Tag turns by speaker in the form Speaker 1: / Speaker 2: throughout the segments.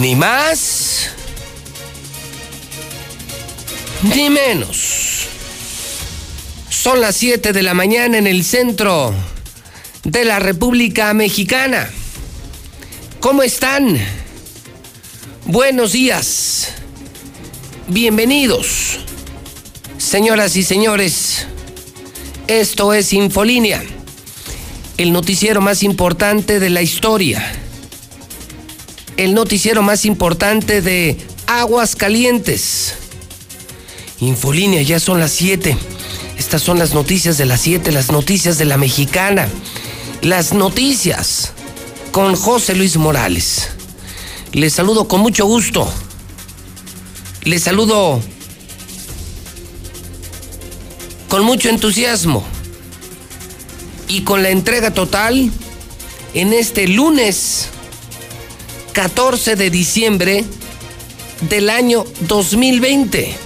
Speaker 1: Ni más ni menos. Son las 7 de la mañana en el centro de la República Mexicana. ¿Cómo están? Buenos días. Bienvenidos. Señoras y señores, esto es Infolínea, el noticiero más importante de la historia. El noticiero más importante de Aguas Calientes. Infolínea, ya son las 7. Estas son las noticias de las 7, las noticias de la mexicana. Las noticias con José Luis Morales. Les saludo con mucho gusto. Les saludo con mucho entusiasmo y con la entrega total en este lunes 14 de diciembre del año 2020.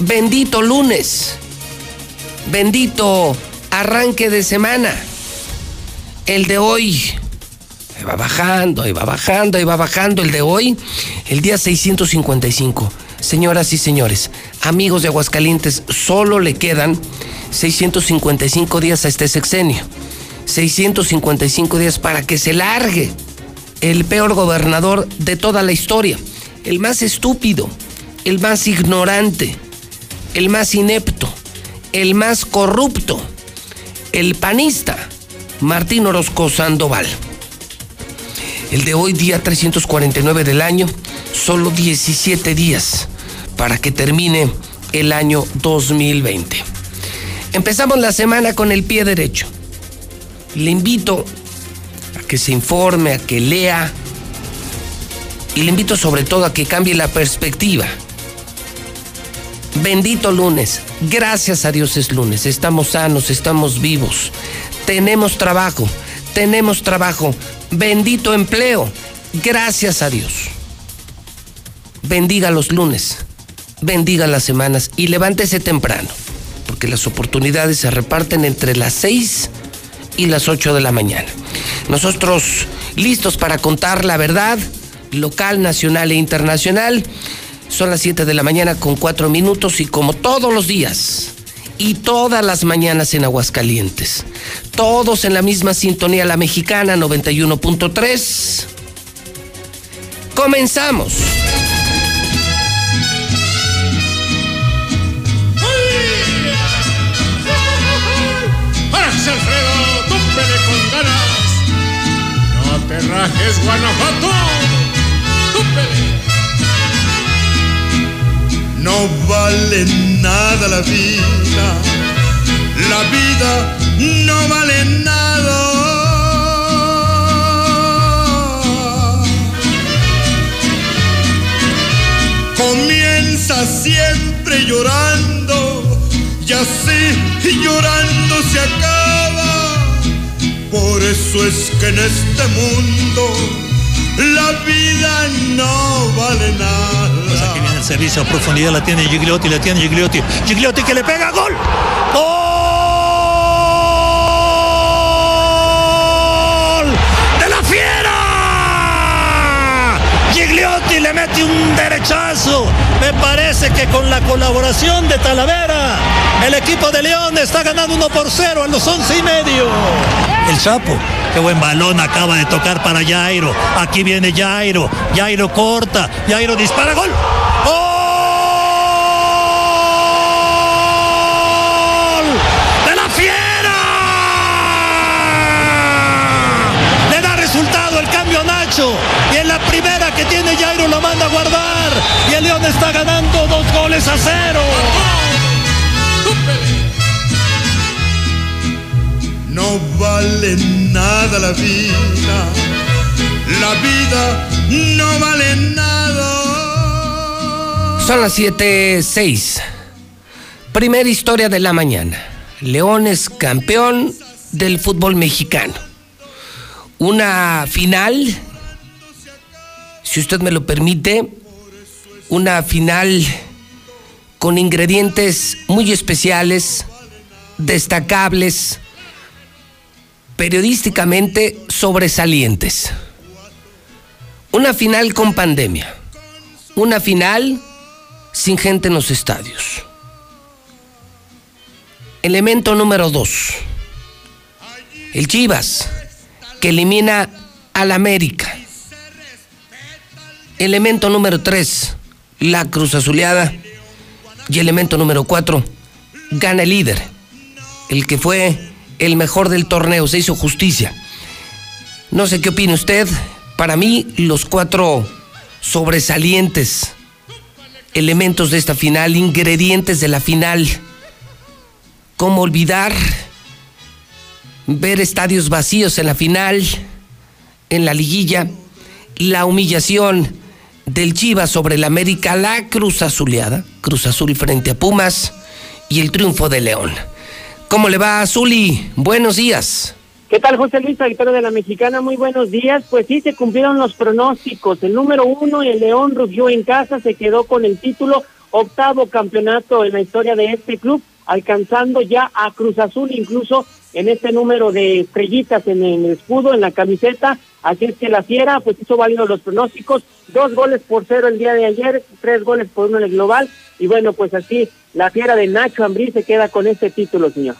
Speaker 1: Bendito lunes, bendito arranque de semana. El de hoy va bajando, y va bajando, y va bajando. El de hoy, el día 655. Señoras y señores, amigos de Aguascalientes, solo le quedan 655 días a este sexenio. 655 días para que se largue el peor gobernador de toda la historia. El más estúpido, el más ignorante, el más inepto, el más corrupto, el panista, Martín Orozco Sandoval. El de hoy, día 349 del año, solo 17 días para que termine el año 2020. Empezamos la semana con el pie derecho. Le invito que se informe, a que lea. Y le invito sobre todo a que cambie la perspectiva. Bendito lunes, gracias a Dios es lunes, estamos sanos, estamos vivos, tenemos trabajo, tenemos trabajo, bendito empleo, gracias a Dios. Bendiga los lunes. Bendiga las semanas. Y levántese temprano, porque las oportunidades se reparten entre las 6 y las 8 de la mañana. Nosotros listos para contar la verdad, local, nacional e internacional. Son las 7 de la mañana con 4 minutos y como todos los días y todas las mañanas en Aguascalientes, todos en la misma sintonía, la mexicana 91.3. Comenzamos.
Speaker 2: Rajes Guanajuato. No vale nada la vida, la vida no vale nada. Comienza siempre llorando y así llorando se acaba por eso es que en este mundo la vida no vale nada.
Speaker 3: Pues aquí viene el servicio a profundidad, la tiene Gigliotti, la tiene Gigliotti. Gigliotti que le pega gol. ¡Gol! ¡De la fiera! Gigliotti le mete un derechazo. Me parece que con la colaboración de Talavera, el equipo de León está ganando 1 por 0 a los 11 y medio el Chapo. Qué buen balón acaba de tocar para Jairo. Aquí viene Jairo. Jairo corta. Jairo dispara. Gol. ¡Gol! ¡De la fiera! Le da resultado el cambio a Nacho. Y en la primera que tiene Jairo lo manda a guardar. Y el León está ganando dos goles a cero.
Speaker 2: No vale nada la vida. La vida no vale nada.
Speaker 1: Son las 7:06. Primera historia de la mañana. León es campeón del fútbol mexicano. Una final, si usted me lo permite, una final con ingredientes muy especiales, destacables, periodísticamente sobresalientes. Una final con pandemia. Una final sin gente en los estadios. Elemento número dos. El Chivas, que elimina al América. Elemento número tres. La Cruz Azuleada. Y elemento número cuatro. Gana el líder. El que fue el mejor del torneo. Se hizo justicia. No sé qué opina usted. Para mí, los cuatro sobresalientes elementos de esta final, ingredientes de la final ¿Cómo olvidar ver estadios vacíos en la final, en la liguilla, la humillación del Chivas sobre el América, la Cruz Azuleada, Cruz Azul frente a Pumas y el triunfo de León? ¿Cómo le va, Azuli? Buenos días.
Speaker 4: ¿Qué tal, José Luis, Victoria de la Mexicana? Muy buenos días. Pues sí, se cumplieron los pronósticos. El número uno, el León rugió en casa, se quedó con el título, octavo campeonato en la historia de este club alcanzando ya a Cruz Azul incluso en este número de estrellitas en el escudo, en la camiseta. Así es que la Fiera pues hizo válido los pronósticos, dos goles por cero el día de ayer, tres goles por uno en el global. Y bueno, pues así la Fiera de Nacho Ambrí se queda con este título, señor.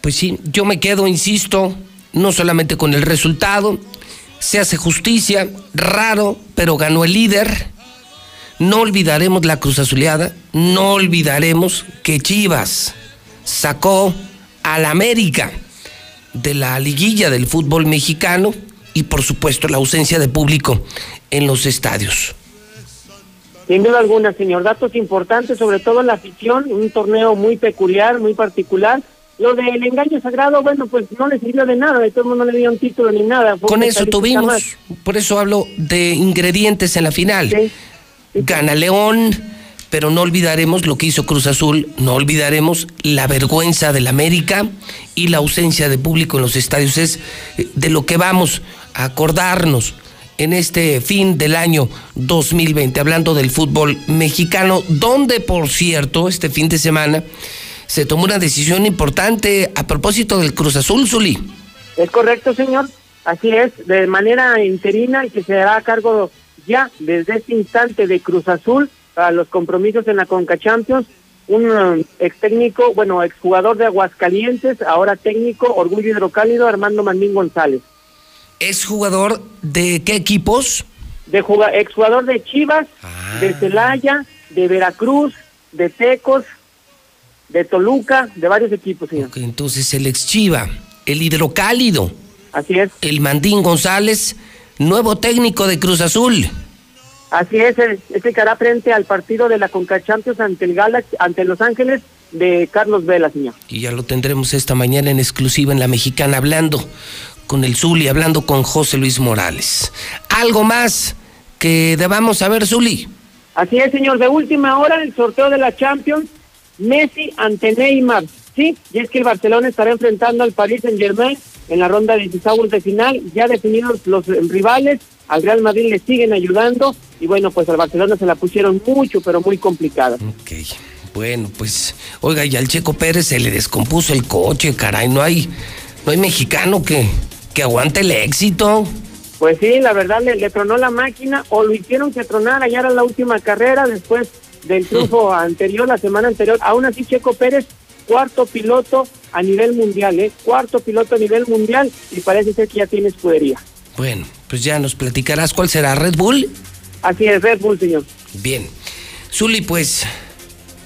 Speaker 1: Pues sí, yo me quedo, insisto, no solamente con el resultado, se hace justicia, raro, pero ganó el líder no olvidaremos la Cruz Azuleada, no olvidaremos que Chivas sacó al América de la liguilla del fútbol mexicano y por supuesto la ausencia de público en los estadios.
Speaker 4: Sin duda alguna, señor. Datos importantes, sobre todo la afición, un torneo muy peculiar, muy particular. Lo del engaño sagrado, bueno, pues no le sirvió de nada, de todo el mundo no le dio un título ni nada.
Speaker 1: Con eso tuvimos, por eso hablo de ingredientes en la final. Sí gana León, pero no olvidaremos lo que hizo Cruz Azul, no olvidaremos la vergüenza del América y la ausencia de público en los estadios. Es eh, de lo que vamos a acordarnos en este fin del año 2020, hablando del fútbol mexicano, donde, por cierto, este fin de semana se tomó una decisión importante a propósito del Cruz Azul, Zuli.
Speaker 4: Es correcto, señor. Así es, de manera interina y que se hará a cargo ya desde este instante de Cruz Azul para los compromisos en la Conca Champions, un um, ex técnico, bueno, exjugador de Aguascalientes, ahora técnico, Orgullo Hidrocálido, Armando Mandín González.
Speaker 1: ¿Es jugador de qué equipos?
Speaker 4: De exjugador de Chivas, ah. de Celaya, de Veracruz, de Tecos, de Toluca, de varios equipos, señor.
Speaker 1: entonces el ex Chiva, el Hidrocálido.
Speaker 4: Así es.
Speaker 1: El Mandín González nuevo técnico de Cruz Azul.
Speaker 4: Así es, que hará frente al partido de la Conca Champions ante el Galaxy, ante Los Ángeles de Carlos Vela, señor.
Speaker 1: Y ya lo tendremos esta mañana en exclusiva en La Mexicana, hablando con el Zuli, hablando con José Luis Morales. ¿Algo más que debamos saber, Zuli?
Speaker 4: Así es, señor. De última hora, el sorteo de la Champions, Messi ante Neymar. Sí, y es que el Barcelona estará enfrentando al Paris Saint Germain en la ronda de 16 de final, ya definidos los rivales, al Real Madrid le siguen ayudando y bueno, pues al Barcelona se la pusieron mucho, pero muy complicada.
Speaker 1: Ok, bueno, pues oiga, y al Checo Pérez se le descompuso el coche, caray, no hay, no hay mexicano que, que aguante el éxito.
Speaker 4: Pues sí, la verdad le, tronó la máquina o lo hicieron que tronara, ya era la última carrera después del triunfo anterior, la semana anterior. Aún así, Checo Pérez cuarto piloto a nivel mundial, ¿eh? Cuarto piloto a nivel mundial y parece ser que ya tiene escudería.
Speaker 1: Bueno, pues ya nos platicarás cuál será Red Bull.
Speaker 4: Así es, Red Bull, señor.
Speaker 1: Bien. Zuli, pues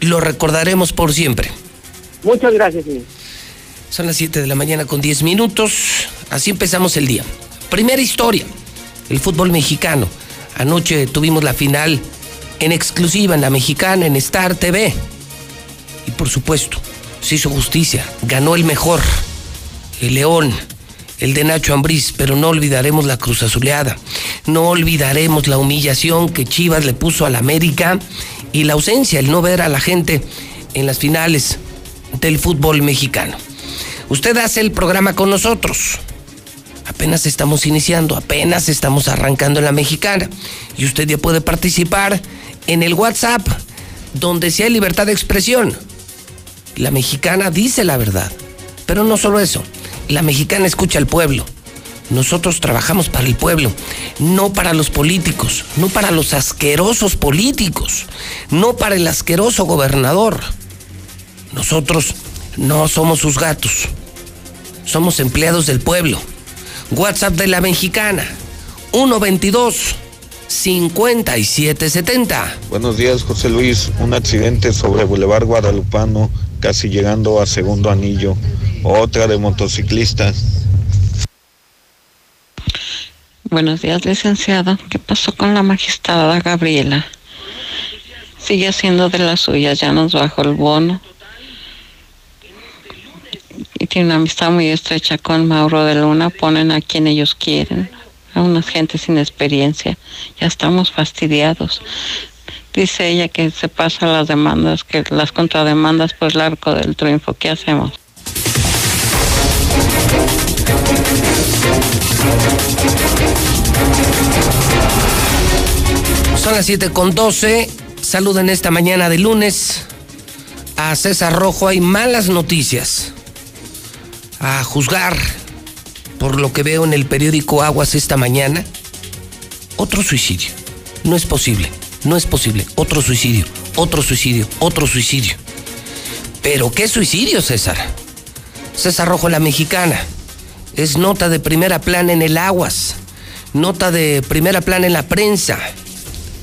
Speaker 1: lo recordaremos por siempre.
Speaker 4: Muchas gracias, señor.
Speaker 1: Son las 7 de la mañana con 10 minutos. Así empezamos el día. Primera historia, el fútbol mexicano. Anoche tuvimos la final en exclusiva en la mexicana, en Star TV. Y por supuesto, se hizo justicia, ganó el mejor. el León, el de Nacho Ambriz, pero no olvidaremos la Cruz Azuleada. No olvidaremos la humillación que Chivas le puso al América y la ausencia, el no ver a la gente en las finales del fútbol mexicano. Usted hace el programa con nosotros. Apenas estamos iniciando, apenas estamos arrancando en la mexicana. Y usted ya puede participar en el WhatsApp, donde si hay libertad de expresión. La mexicana dice la verdad. Pero no solo eso, la mexicana escucha al pueblo. Nosotros trabajamos para el pueblo, no para los políticos, no para los asquerosos políticos, no para el asqueroso gobernador. Nosotros no somos sus gatos, somos empleados del pueblo. WhatsApp de la mexicana, 122 5770.
Speaker 5: Buenos días, José Luis. Un accidente sobre Boulevard Guadalupano, casi llegando a segundo anillo. Otra de motociclistas.
Speaker 6: Buenos días, licenciado. ¿Qué pasó con la magistrada Gabriela? Sigue haciendo de las suyas, ya nos bajó el bono. Y tiene una amistad muy estrecha con Mauro de Luna, ponen a quien ellos quieren, a unas gente sin experiencia. Ya estamos fastidiados. Dice ella que se pasa las demandas, que las contrademandas por el arco del triunfo. ¿Qué hacemos?
Speaker 1: Son las 7 con 12. Saluden esta mañana de lunes a César Rojo. Hay malas noticias. A juzgar por lo que veo en el periódico Aguas esta mañana. Otro suicidio. No es posible. No es posible. Otro suicidio. Otro suicidio. Otro suicidio. Pero ¿qué suicidio, César? César Rojo, la mexicana. Es nota de primera plana en el Aguas. Nota de primera plana en la prensa.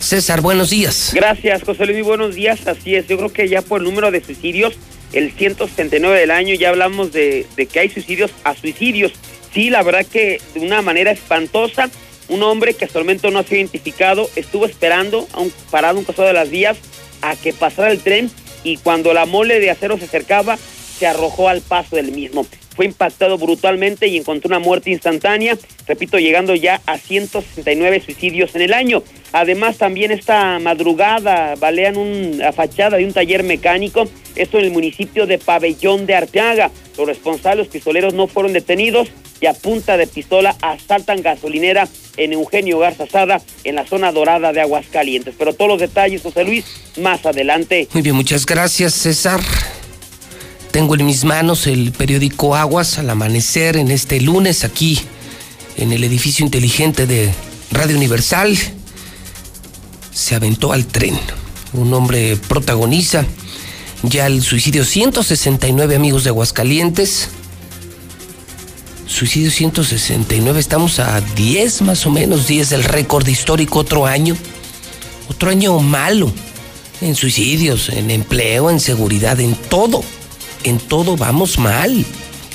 Speaker 1: César, buenos días.
Speaker 7: Gracias, José Luis, buenos días. Así es, yo creo que ya por el número de suicidios, el 179 del año, ya hablamos de, de que hay suicidios a suicidios. Sí, la verdad que de una manera espantosa, un hombre que hasta el momento no ha sido identificado estuvo esperando, a parado un costado de las vías, a que pasara el tren y cuando la mole de acero se acercaba, se arrojó al paso del mismo fue impactado brutalmente y encontró una muerte instantánea, repito, llegando ya a 169 suicidios en el año. Además, también esta madrugada balean una fachada de un taller mecánico, esto en el municipio de Pabellón de Arteaga. Los responsables pistoleros no fueron detenidos y a punta de pistola asaltan gasolinera en Eugenio Garza Sada, en la zona dorada de Aguascalientes. Pero todos los detalles, José Luis, más adelante.
Speaker 1: Muy bien, muchas gracias, César. Tengo en mis manos el periódico Aguas al amanecer en este lunes aquí en el edificio inteligente de Radio Universal. Se aventó al tren. Un hombre protagoniza ya el suicidio 169 amigos de Aguascalientes. Suicidio 169, estamos a 10 más o menos, 10 del récord histórico, otro año. Otro año malo en suicidios, en empleo, en seguridad, en todo en todo vamos mal.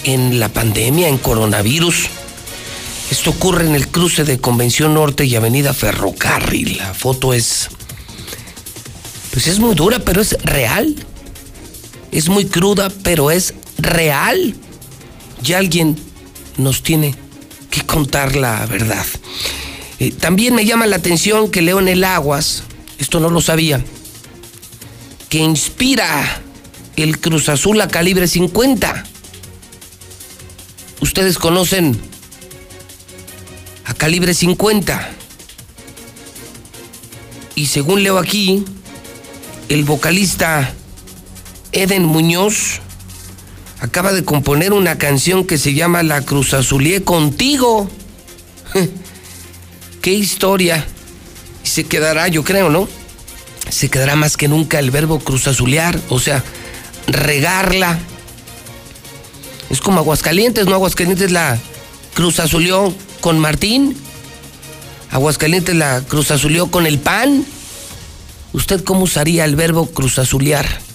Speaker 1: En la pandemia, en coronavirus. Esto ocurre en el cruce de Convención Norte y Avenida Ferrocarril. La foto es... Pues es muy dura, pero es real. Es muy cruda, pero es real. Y alguien nos tiene que contar la verdad. Eh, también me llama la atención que leo en el Aguas, esto no lo sabía, que inspira el Cruz Azul a calibre 50. Ustedes conocen a calibre 50. Y según leo aquí, el vocalista Eden Muñoz acaba de componer una canción que se llama La Cruz Azulié contigo. Qué historia. Y se quedará, yo creo, ¿no? Se quedará más que nunca el verbo cruzazulear, o sea, regarla. Es como Aguascalientes, ¿no? Aguascalientes la Cruz Azulió con Martín. Aguascalientes la Cruz Azulió con el pan. ¿Usted cómo usaría el verbo cruz azulear?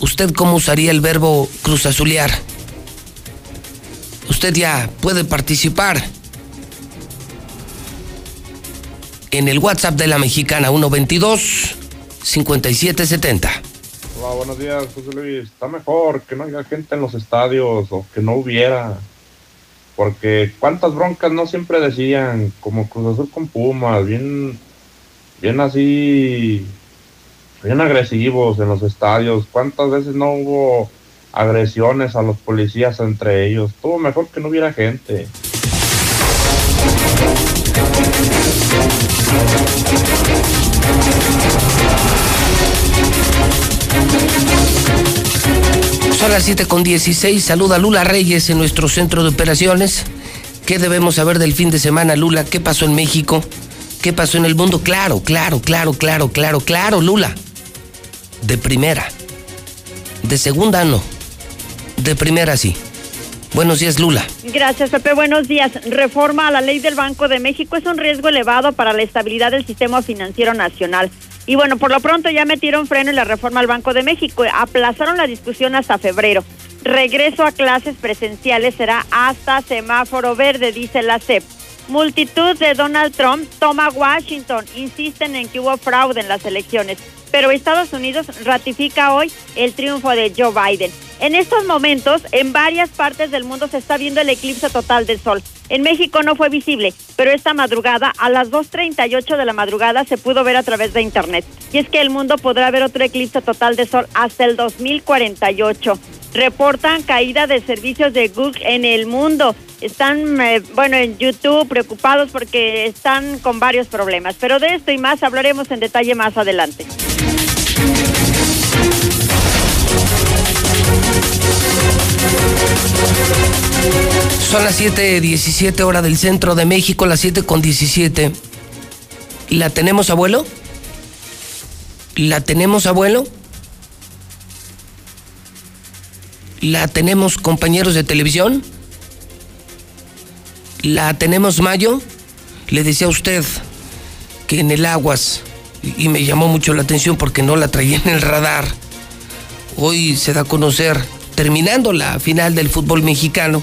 Speaker 1: ¿Usted cómo usaría el verbo cruz azulear? Usted ya puede participar en el WhatsApp de la mexicana 122 5770.
Speaker 8: Hola, buenos días, José Luis. Está mejor que no haya gente en los estadios o que no hubiera. Porque cuántas broncas no siempre decían, como Cruz Azul con Pumas, bien, bien así, bien agresivos en los estadios. ¿Cuántas veces no hubo agresiones a los policías entre ellos? Estuvo mejor que no hubiera gente.
Speaker 1: Son las 7 con 16. Saluda Lula Reyes en nuestro centro de operaciones. ¿Qué debemos saber del fin de semana, Lula? ¿Qué pasó en México? ¿Qué pasó en el mundo? Claro, claro, claro, claro, claro, claro, Lula. De primera. De segunda no. De primera sí. Buenos días, Lula.
Speaker 9: Gracias, Pepe. Buenos días. Reforma a la ley del Banco de México es un riesgo elevado para la estabilidad del sistema financiero nacional. Y bueno, por lo pronto ya metieron freno en la reforma al Banco de México. Aplazaron la discusión hasta febrero. Regreso a clases presenciales será hasta semáforo verde, dice la CEP. Multitud de Donald Trump toma Washington. Insisten en que hubo fraude en las elecciones. Pero Estados Unidos ratifica hoy el triunfo de Joe Biden. En estos momentos, en varias partes del mundo se está viendo el eclipse total del sol. En México no fue visible, pero esta madrugada, a las 2.38 de la madrugada, se pudo ver a través de Internet. Y es que el mundo podrá ver otro eclipse total de sol hasta el 2048. Reportan caída de servicios de Google en el mundo. Están, eh, bueno, en YouTube preocupados porque están con varios problemas. Pero de esto y más hablaremos en detalle más adelante.
Speaker 1: Son las 7.17 hora del centro de México, las 7 con 17. ¿La tenemos, abuelo? ¿La tenemos, abuelo? ¿La tenemos, compañeros de televisión? ¿La tenemos, Mayo? Le decía a usted que en el Aguas, y me llamó mucho la atención porque no la traía en el radar, hoy se da a conocer, terminando la final del fútbol mexicano,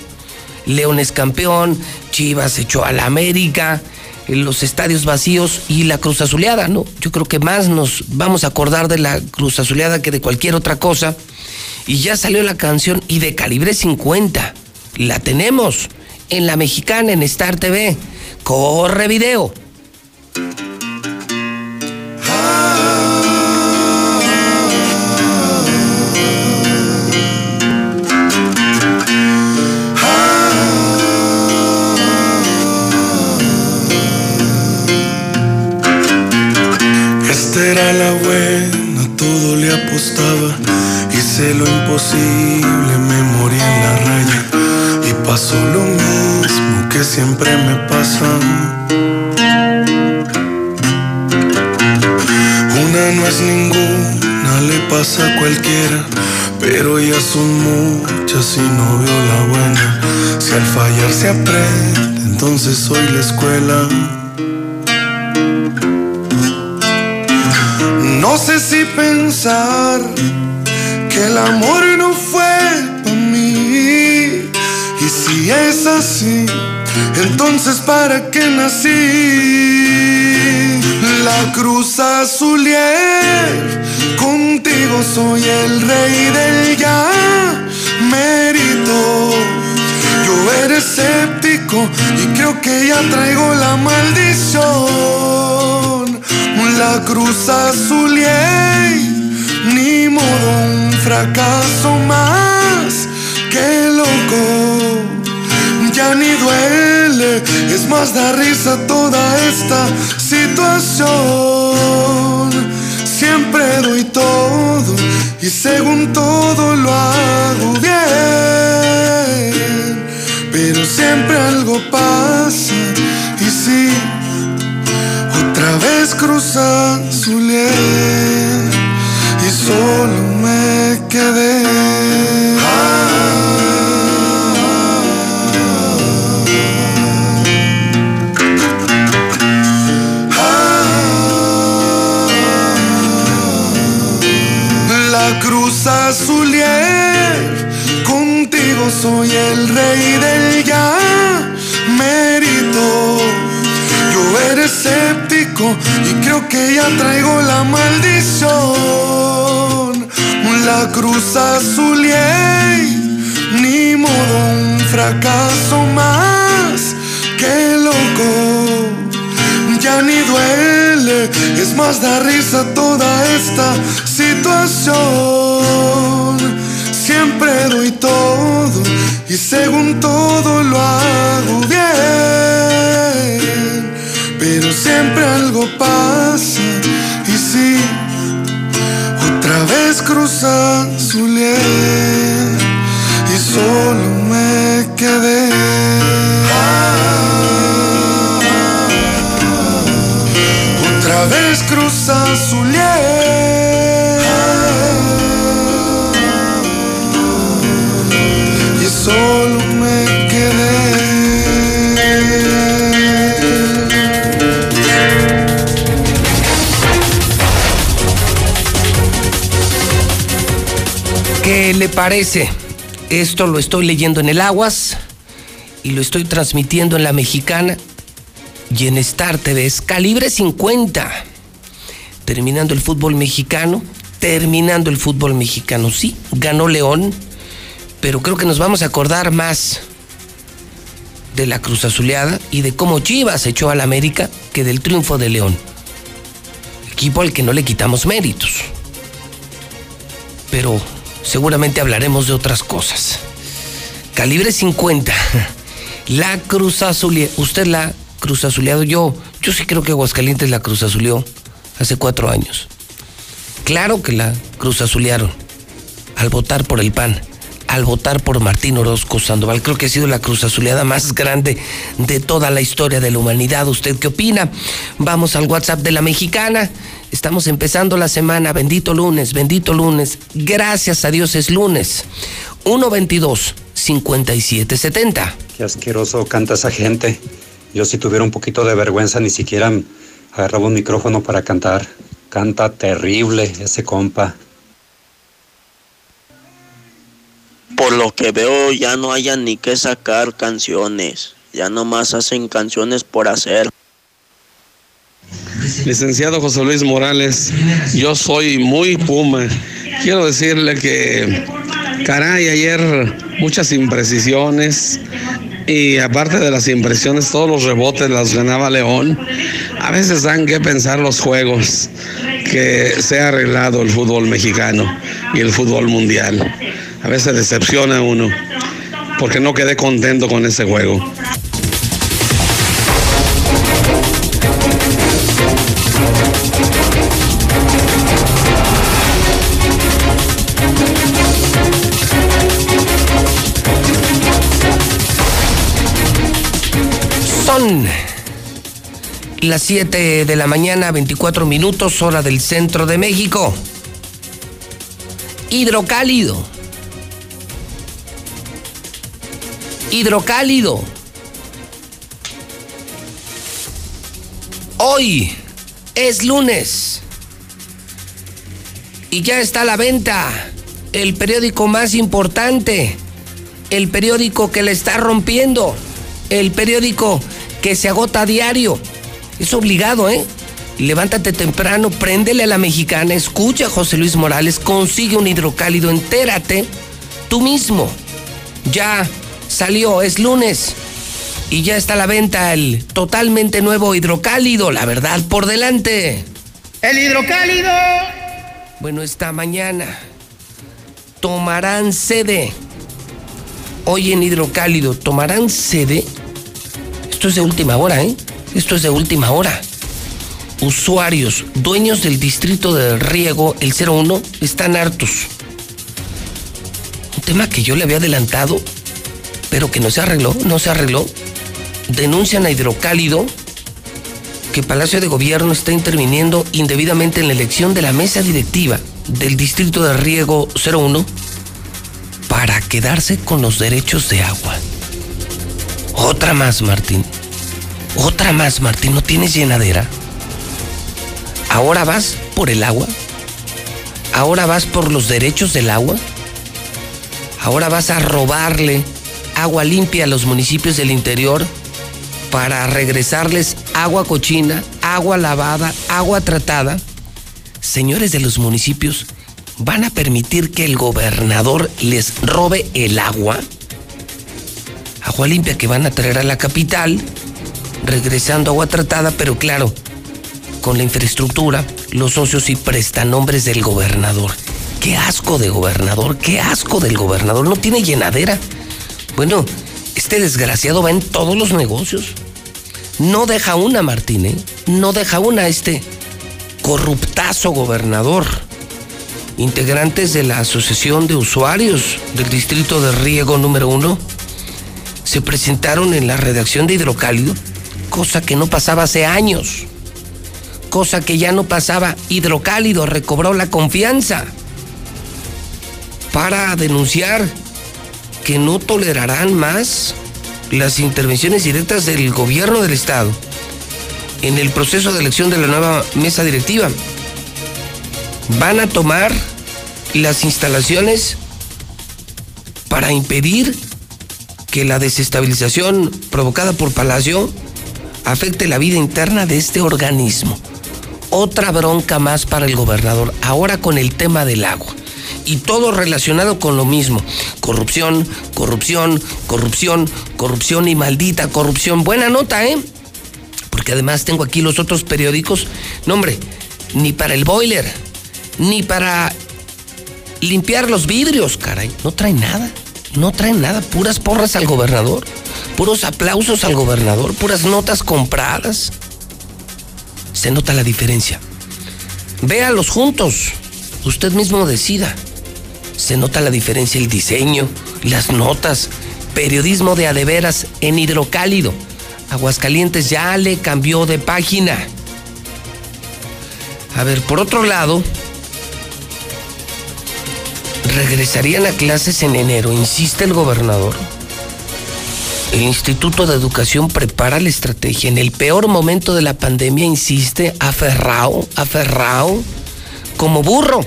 Speaker 1: León es campeón, Chivas echó a la América, los estadios vacíos y la Cruz Azuleada, ¿no? Yo creo que más nos vamos a acordar de la Cruz Azuleada que de cualquier otra cosa. Y ya salió la canción y de calibre 50. La tenemos en la mexicana, en Star TV. Corre video.
Speaker 10: Era la buena, todo le apostaba. Hice lo imposible, me morí en la raya. Y pasó lo mismo que siempre me pasa. Una no es ninguna, le pasa a cualquiera. Pero ya son muchas y no veo la buena. Si al fallar se aprende, entonces soy la escuela. No sé si pensar que el amor no fue para mí. Y si es así, entonces ¿para qué nací? La cruz azulier, contigo soy el rey del ya mérito. Yo era escéptico y creo que ya traigo la maldición. La cruz azul y ni modo un fracaso más que loco. Ya ni duele, es más da risa toda esta situación. Siempre doy todo y según todo lo hago bien. Pero siempre algo pasa y sí otra vez cruza su y solo me quedé. La cruz azulier, contigo soy el rey del ya mérito. Y creo que ya traigo la maldición. la cruz azul ni modo un fracaso más que loco. Ya ni duele, es más da risa toda esta situación. Siempre doy todo y según todo lo hago bien. Siempre algo pasa y sí, otra vez cruza su y solo me quedé. Otra vez cruza su y
Speaker 1: parece? Esto lo estoy leyendo en el Aguas y lo estoy transmitiendo en la Mexicana y en Star TV. Es calibre 50. Terminando el fútbol mexicano, terminando el fútbol mexicano. Sí, ganó León, pero creo que nos vamos a acordar más de la Cruz Azuleada y de cómo Chivas echó al América que del triunfo de León. Equipo al que no le quitamos méritos. Pero seguramente hablaremos de otras cosas. Calibre 50. La Cruz Azul. Usted la Cruz Azuleado. Yo, yo sí creo que Aguascalientes la Cruz Azuleó hace cuatro años. Claro que la Cruz Azulearon al votar por el PAN, al votar por Martín Orozco Sandoval. Creo que ha sido la Cruz Azuleada más grande de toda la historia de la humanidad. ¿Usted qué opina? Vamos al WhatsApp de la mexicana. Estamos empezando la semana. Bendito lunes, bendito lunes. Gracias a Dios es lunes. 122 5770.
Speaker 11: Qué asqueroso canta esa gente. Yo si tuviera un poquito de vergüenza ni siquiera agarraba un micrófono para cantar. Canta terrible ese compa.
Speaker 12: Por lo que veo ya no hayan ni que sacar canciones. Ya nomás hacen canciones por hacer.
Speaker 13: Licenciado José Luis Morales, yo soy muy puma. Quiero decirle que, caray, ayer muchas imprecisiones y aparte de las impresiones, todos los rebotes las ganaba León. A veces dan que pensar los juegos, que se ha arreglado el fútbol mexicano y el fútbol mundial. A veces decepciona uno, porque no quedé contento con ese juego.
Speaker 1: Las 7 de la mañana, 24 minutos, hora del centro de México. Hidrocálido. Hidrocálido. Hoy es lunes. Y ya está a la venta el periódico más importante. El periódico que le está rompiendo. El periódico que se agota a diario. Es obligado, ¿eh? Levántate temprano, préndele a la mexicana, escucha a José Luis Morales, consigue un hidrocálido, entérate tú mismo. Ya salió, es lunes y ya está a la venta el totalmente nuevo hidrocálido, la verdad por delante.
Speaker 14: El hidrocálido.
Speaker 1: Bueno, esta mañana tomarán sede. Hoy en hidrocálido, tomarán sede. Esto es de última hora, ¿eh? Esto es de última hora. Usuarios, dueños del distrito de riego, el 01, están hartos. Un tema que yo le había adelantado, pero que no se arregló, no se arregló. Denuncian a Hidrocálido que Palacio de Gobierno está interviniendo indebidamente en la elección de la mesa directiva del distrito de riego 01 para quedarse con los derechos de agua. Otra más, Martín. Otra más, Martín. ¿No tienes llenadera? ¿Ahora vas por el agua? ¿Ahora vas por los derechos del agua? ¿Ahora vas a robarle agua limpia a los municipios del interior para regresarles agua cochina, agua lavada, agua tratada? Señores de los municipios, ¿Van a permitir que el gobernador les robe el agua? Agua limpia que van a traer a la capital, regresando agua tratada, pero claro, con la infraestructura, los socios y prestanombres del gobernador. Qué asco de gobernador, qué asco del gobernador. No tiene llenadera. Bueno, este desgraciado va en todos los negocios. No deja una, Martín, ¿eh? No deja una este corruptazo gobernador. Integrantes de la Asociación de Usuarios del Distrito de Riego número uno se presentaron en la redacción de Hidrocálido, cosa que no pasaba hace años. Cosa que ya no pasaba. Hidrocálido recobró la confianza para denunciar que no tolerarán más las intervenciones directas del gobierno del Estado en el proceso de elección de la nueva mesa directiva. Van a tomar las instalaciones para impedir que la desestabilización provocada por Palacio afecte la vida interna de este organismo. Otra bronca más para el gobernador, ahora con el tema del agua y todo relacionado con lo mismo. Corrupción, corrupción, corrupción, corrupción y maldita corrupción. Buena nota, ¿eh? Porque además tengo aquí los otros periódicos. No, hombre, ni para el boiler, ni para limpiar los vidrios, caray. No traen nada, no traen nada. Puras porras al gobernador, puros aplausos al gobernador, puras notas compradas. Se nota la diferencia. Véalos juntos. Usted mismo decida se nota la diferencia, el diseño, las notas, periodismo de adeveras en hidrocálido. Aguascalientes ya le cambió de página. A ver, por otro lado, regresarían a clases en enero, insiste el gobernador. El Instituto de Educación prepara la estrategia. En el peor momento de la pandemia, insiste, aferrado, aferrado, como burro,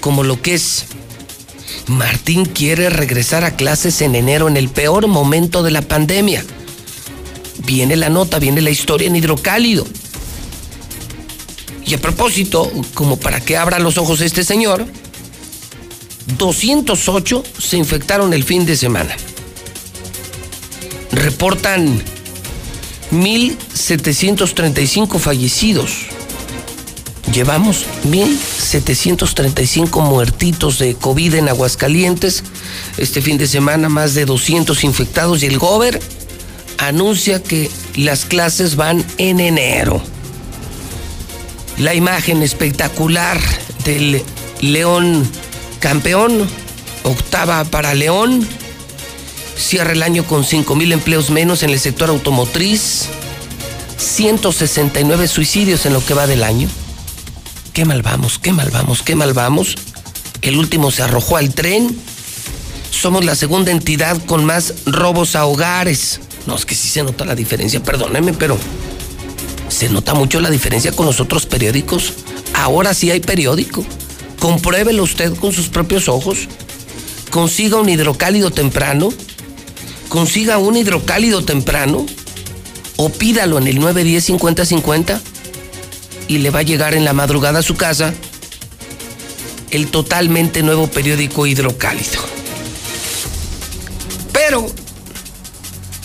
Speaker 1: como lo que es. Martín quiere regresar a clases en enero en el peor momento de la pandemia. Viene la nota, viene la historia en hidrocálido. Y a propósito, como para que abra los ojos este señor, 208 se infectaron el fin de semana. Reportan 1.735 fallecidos. Llevamos 1.735 muertitos de COVID en Aguascalientes. Este fin de semana más de 200 infectados y el Gober anuncia que las clases van en enero. La imagen espectacular del León campeón, octava para León, cierra el año con 5 mil empleos menos en el sector automotriz, 169 suicidios en lo que va del año qué mal vamos, qué mal vamos, qué mal vamos. El último se arrojó al tren. Somos la segunda entidad con más robos a hogares. No, es que sí se nota la diferencia, perdóneme, pero se nota mucho la diferencia con los otros periódicos. Ahora sí hay periódico. Compruébelo usted con sus propios ojos. Consiga un hidrocálido temprano. Consiga un hidrocálido temprano. O pídalo en el 910 5050 y le va a llegar en la madrugada a su casa el totalmente nuevo periódico hidrocálido. Pero,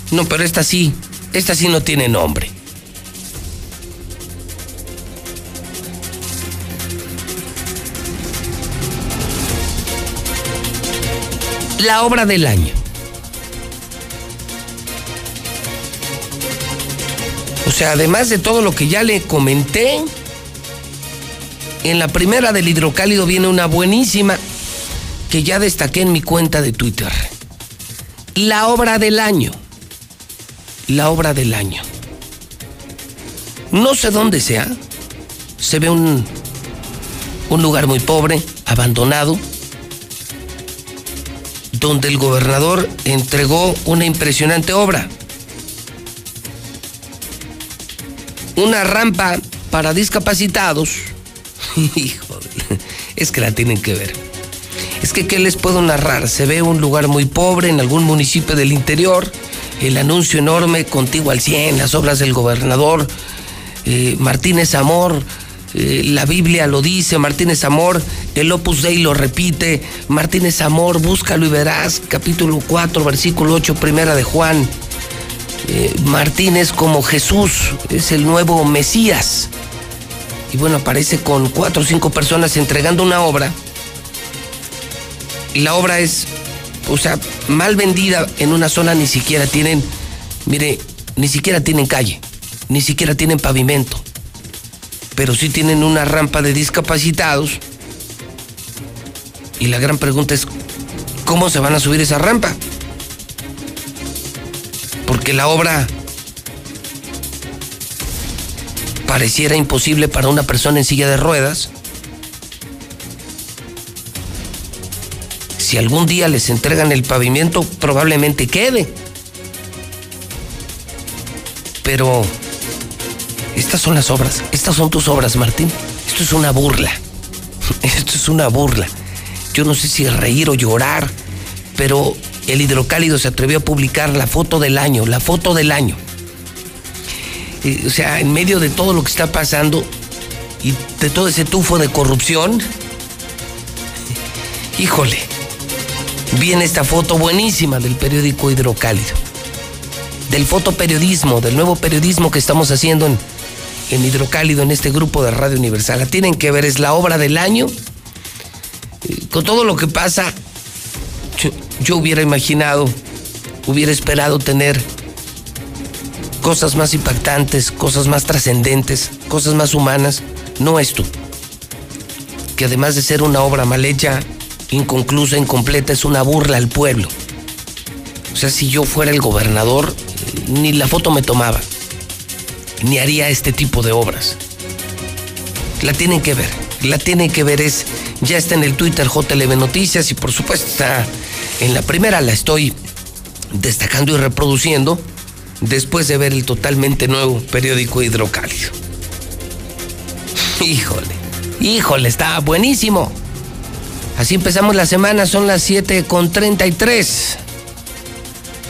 Speaker 1: no, pero esta sí, esta sí no tiene nombre. La obra del año. O sea, además de todo lo que ya le comenté, en la primera del hidrocálido viene una buenísima que ya destaqué en mi cuenta de Twitter. La obra del año. La obra del año. No sé dónde sea. Se ve un, un lugar muy pobre, abandonado, donde el gobernador entregó una impresionante obra. una rampa para discapacitados. Hijo, es que la tienen que ver. Es que, ¿qué les puedo narrar? Se ve un lugar muy pobre en algún municipio del interior, el anuncio enorme, contigo al 100, las obras del gobernador, eh, Martínez Amor, Eh, la Biblia lo dice, Martínez Amor, el Opus Dei lo repite, Martínez Amor, búscalo y verás, capítulo 4, versículo 8, primera de Juan. Eh, Martínez como Jesús, es el nuevo Mesías. Y bueno, aparece con cuatro o cinco personas entregando una obra. Y la obra es, o sea, mal vendida en una zona, ni siquiera tienen, mire, ni siquiera tienen calle, ni siquiera tienen pavimento pero sí tienen una rampa de discapacitados. Y la gran pregunta es, ¿cómo se van a subir esa rampa? Porque la obra pareciera imposible para una persona en silla de ruedas. Si algún día les entregan el pavimento, probablemente quede. Pero estas son las obras, estas son tus obras, Martín. Esto es una burla. Esto es una burla. Yo no sé si reír o llorar, pero el hidrocálido se atrevió a publicar la foto del año, la foto del año. o sea, en medio de todo lo que está pasando y de todo ese tufo de corrupción, híjole, viene esta foto buenísima del periódico Hidrocálido, del fotoperiodismo, del nuevo periodismo que estamos haciendo en en Hidrocálido, en este grupo de Radio Universal. La tienen que ver, es la obra del año. Con todo lo que pasa, yo, hubiera imaginado, hubiera esperado tener cosas más impactantes, cosas más trascendentes, cosas más humanas. No esto. Que además de ser una obra mal hecha, inconclusa, incompleta, es una burla al pueblo. O sea, si yo fuera el gobernador, ni la foto me tomaba ni haría este tipo de obras. La tienen que ver, la tienen que ver es, ya está en el Twitter JLB Noticias y por supuesto está en la primera, la estoy destacando y reproduciendo después de ver el totalmente nuevo periódico Hidrocálido. Híjole, híjole, está buenísimo. Así empezamos la semana, son las 7 con 33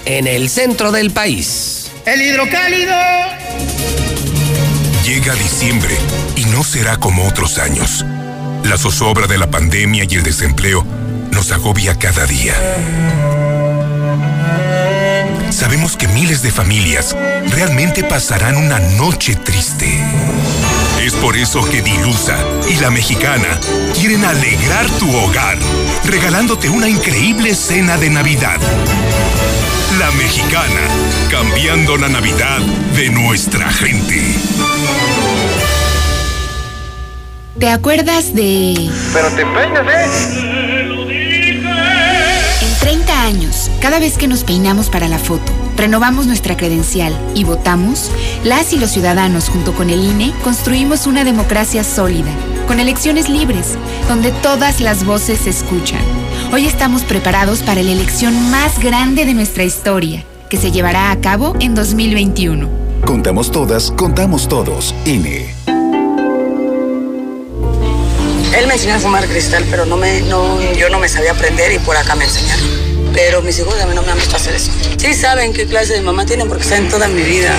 Speaker 1: en el centro del país.
Speaker 15: El hidrocálido
Speaker 16: Llega diciembre y no será como otros años. La zozobra de la pandemia y el desempleo nos agobia cada día. Sabemos que miles de familias realmente pasarán una noche triste. Es por eso que Dilusa y la mexicana quieren alegrar tu hogar, regalándote una increíble cena de Navidad. La mexicana, cambiando la Navidad de nuestra gente.
Speaker 17: ¿Te acuerdas de...
Speaker 15: Pero te peinas, ¿eh?
Speaker 17: En 30 años, cada vez que nos peinamos para la foto, renovamos nuestra credencial y votamos, las y los ciudadanos junto con el INE construimos una democracia sólida, con elecciones libres, donde todas las voces se escuchan. Hoy estamos preparados para la elección más grande de nuestra historia, que se llevará a cabo en 2021.
Speaker 16: Contamos todas, contamos todos. INE.
Speaker 18: Él me enseñó a fumar cristal, pero no me, no, yo no me sabía aprender y por acá me enseñaron. Pero mis hijos a mí no me han visto hacer eso. Sí saben qué clase de mamá tienen porque saben toda mi vida.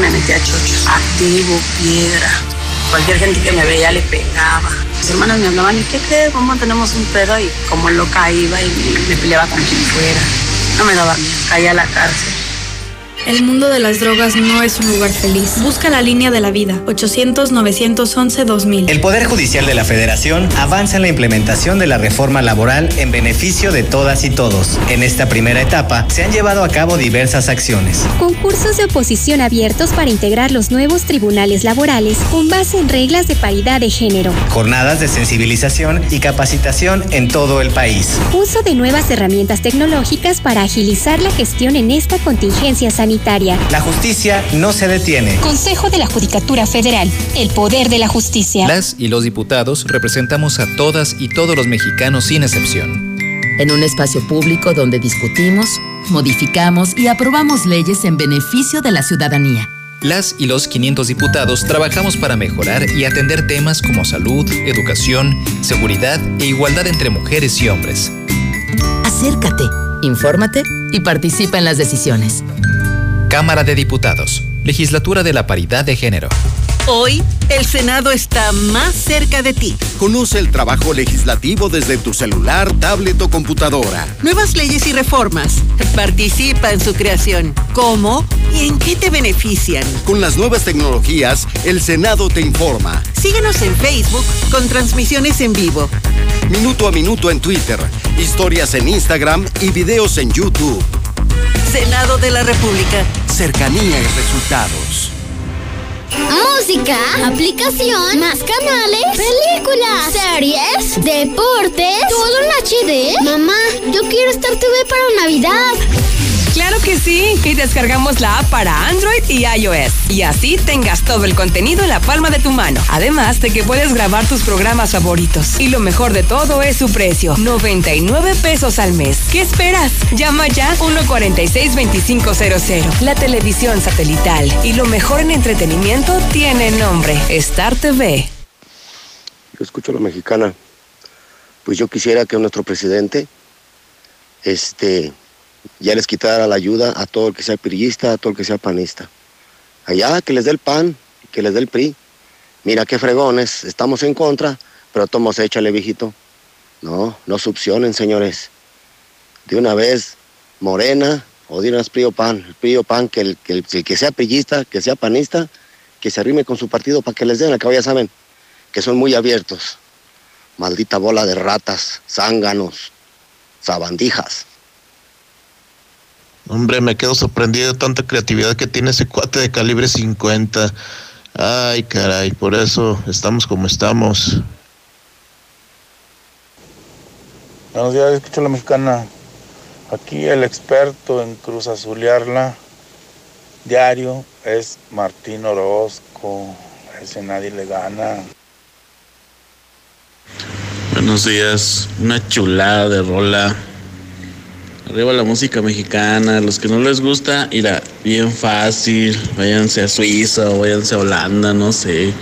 Speaker 18: Me metí a chochos, activo, piedra. Cualquier gente que me veía le pegaba. Mis hermanas me hablaban, ¿y qué crees? ¿Cómo tenemos un pedo? Y como loca iba y me peleaba con quien fuera. No me daba miedo, caía a la cárcel.
Speaker 19: El mundo de las drogas no es un lugar feliz. Busca la línea de la vida. 800-911-2000.
Speaker 11: El Poder Judicial de la Federación avanza en la implementación de la reforma laboral en beneficio de todas y todos. En esta primera etapa se han llevado a cabo diversas acciones.
Speaker 20: Concursos de oposición abiertos para integrar los nuevos tribunales laborales con base en reglas de paridad de género.
Speaker 11: Jornadas de sensibilización y capacitación en todo el país.
Speaker 20: Uso de nuevas herramientas tecnológicas para agilizar la gestión en esta contingencia sanitaria
Speaker 11: la justicia no se detiene.
Speaker 20: Consejo de la Judicatura Federal. El poder de la justicia.
Speaker 21: Las y los diputados representamos a todas y todos los mexicanos sin excepción.
Speaker 22: En un espacio público donde discutimos, modificamos y aprobamos leyes en beneficio de la ciudadanía.
Speaker 21: Las y los 500 diputados trabajamos para mejorar y atender temas como salud, educación, seguridad e igualdad entre mujeres y hombres.
Speaker 22: Acércate, infórmate y participa en las decisiones.
Speaker 21: Cámara de Diputados, Legislatura de la Paridad de Género.
Speaker 18: Hoy, el Senado está más cerca de ti.
Speaker 23: Conoce el trabajo legislativo desde tu celular, tablet o computadora.
Speaker 18: Nuevas leyes y reformas. Participa en su creación. ¿Cómo y en qué te benefician?
Speaker 23: Con las nuevas tecnologías, el Senado te informa.
Speaker 18: Síguenos en Facebook con transmisiones en vivo.
Speaker 23: Minuto a minuto en Twitter, historias en Instagram y videos en YouTube.
Speaker 18: Senado de la República.
Speaker 23: Cercanía y resultados.
Speaker 24: Música, aplicación, más canales, películas, series, deportes, todo en HD. Mamá, yo quiero estar TV para Navidad.
Speaker 25: Claro que sí, y descargamos la app para Android y iOS. Y así tengas todo el contenido en la palma de tu mano. Además de que puedes grabar tus programas favoritos. Y lo mejor de todo es su precio, 99 pesos al mes. ¿Qué esperas? Llama ya 146-2500. La televisión satelital y lo mejor en entretenimiento tiene nombre, Star TV.
Speaker 26: Yo escucho a la mexicana. Pues yo quisiera que nuestro presidente, este, ya les quitara la ayuda a todo el que sea pirillista, a todo el que sea panista. Allá que les dé el pan, que les dé el PRI. Mira qué fregones, estamos en contra, pero tomos échale, viejito. No, no succionen, señores. De una vez, Morena o de una PRI o PAN. El PRI o PAN, que el, que sea prillista, que sea panista, que se arrime con su partido para que les den, acá ya saben, que son muy abiertos. Maldita bola de ratas, zánganos, sabandijas.
Speaker 27: Hombre, me quedo sorprendido de tanta creatividad que tiene ese cuate de calibre 50. Ay, caray, por eso estamos como estamos.
Speaker 28: Buenos días, escucho a la mexicana. Aquí el experto en cruz azulearla diario es Martín Orozco. Ese nadie le gana.
Speaker 29: Buenos días, una chulada de rola. Arriba la música mexicana. Los que no les gusta, irá bien fácil. Váyanse a Suiza o váyanse a Holanda, no sé.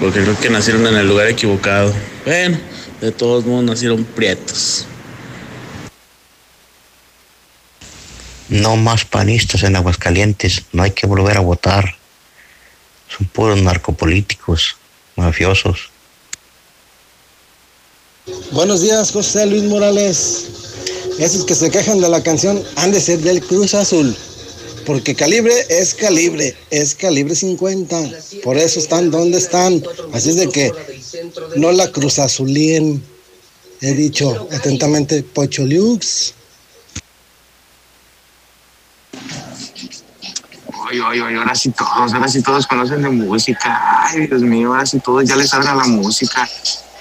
Speaker 29: Porque creo que nacieron en el lugar equivocado. Bueno, de todos modos nacieron prietos.
Speaker 30: No más panistas en Aguascalientes. No hay que volver a votar. Son puros narcopolíticos, mafiosos.
Speaker 31: Buenos días, José Luis Morales. Esos que se quejan de la canción han de ser del Cruz Azul. Porque calibre es calibre, es calibre 50. Por eso están donde están. Así es de que no la Cruz Azulien. He dicho atentamente Pocho Lux.
Speaker 32: Oye, oye, oye, ahora sí todos, ahora sí todos conocen de música. Ay, Dios mío, ahora sí todos ya les saben a la música.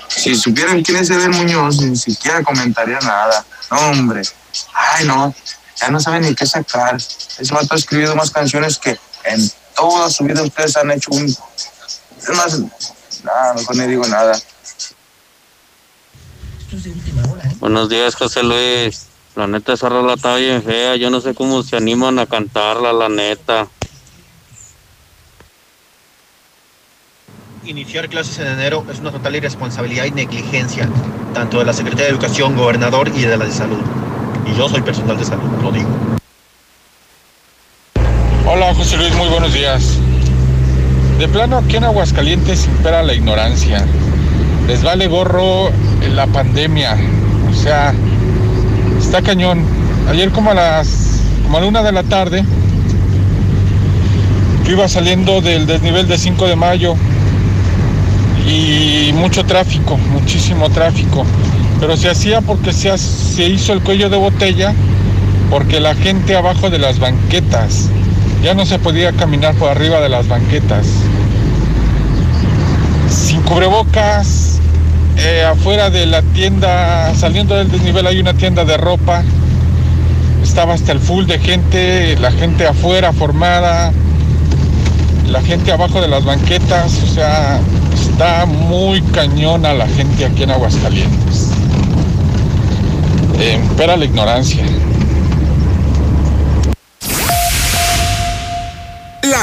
Speaker 32: Si supieran quién es Eder Muñoz, ni siquiera comentaría nada. No, hombre. Ay, no. Ya no saben ni qué sacar. Ese vato ha escrito más canciones que en toda su vida ustedes han hecho un. Es más, nada, mejor ni digo nada.
Speaker 33: Buenos días, José Luis. La neta, esa rola está bien fea. Yo no sé cómo se animan a cantarla, la neta.
Speaker 34: Iniciar clases en enero es una total irresponsabilidad y negligencia, tanto de la Secretaría de Educación, Gobernador y de la de Salud. Y yo soy personal de salud, lo digo.
Speaker 35: Hola José Luis, muy buenos días. De plano aquí en Aguascalientes impera la ignorancia. Les vale gorro la pandemia. O sea, está cañón. Ayer como a las como a la una de la tarde, yo iba saliendo del desnivel de 5 de mayo y mucho tráfico, muchísimo tráfico. Pero se hacía porque se, se hizo el cuello de botella, porque la gente abajo de las banquetas, ya no se podía caminar por arriba de las banquetas. Sin cubrebocas, eh, afuera de la tienda, saliendo del desnivel hay una tienda de ropa, estaba hasta el full de gente, la gente afuera formada, la gente abajo de las banquetas, o sea, está muy cañona la gente aquí en Aguascalientes. Eh, impera la ignorancia.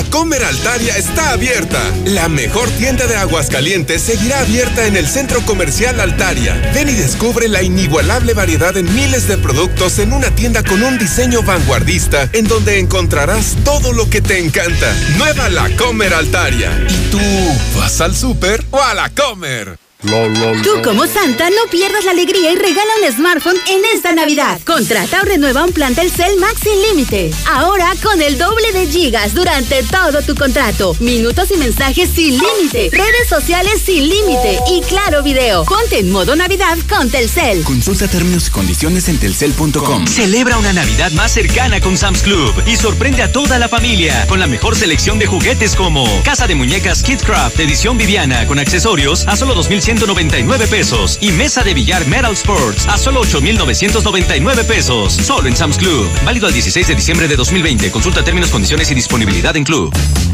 Speaker 36: Comer Altaria está abierta. La mejor tienda de Aguascalientes seguirá abierta en el Centro Comercial Altaria. Ven y descubre la inigualable variedad en miles de productos en una tienda con un diseño vanguardista en donde encontrarás todo lo que te encanta. Nueva La Comer Altaria. ¿Y tú vas al súper o a la Comer?
Speaker 18: Tú como Santa no pierdas la alegría y regala un smartphone en esta Navidad. Contrata o renueva un plan Telcel Max sin límite. Ahora con el doble de gigas durante todo tu contrato. Minutos y mensajes sin límite. Redes sociales sin límite. Y claro video. Ponte en modo Navidad con Telcel.
Speaker 37: Consulta términos y condiciones en telcel.com.
Speaker 38: Celebra una Navidad más cercana con Sam's Club y sorprende a toda la familia con la mejor selección de juguetes como Casa de Muñecas Kidcraft edición Viviana con accesorios a solo 2100 199 pesos y mesa de billar Metal Sports a solo 8,999 pesos. Solo en Sam's Club. Válido al 16 de diciembre de 2020. Consulta términos, condiciones y disponibilidad en Club.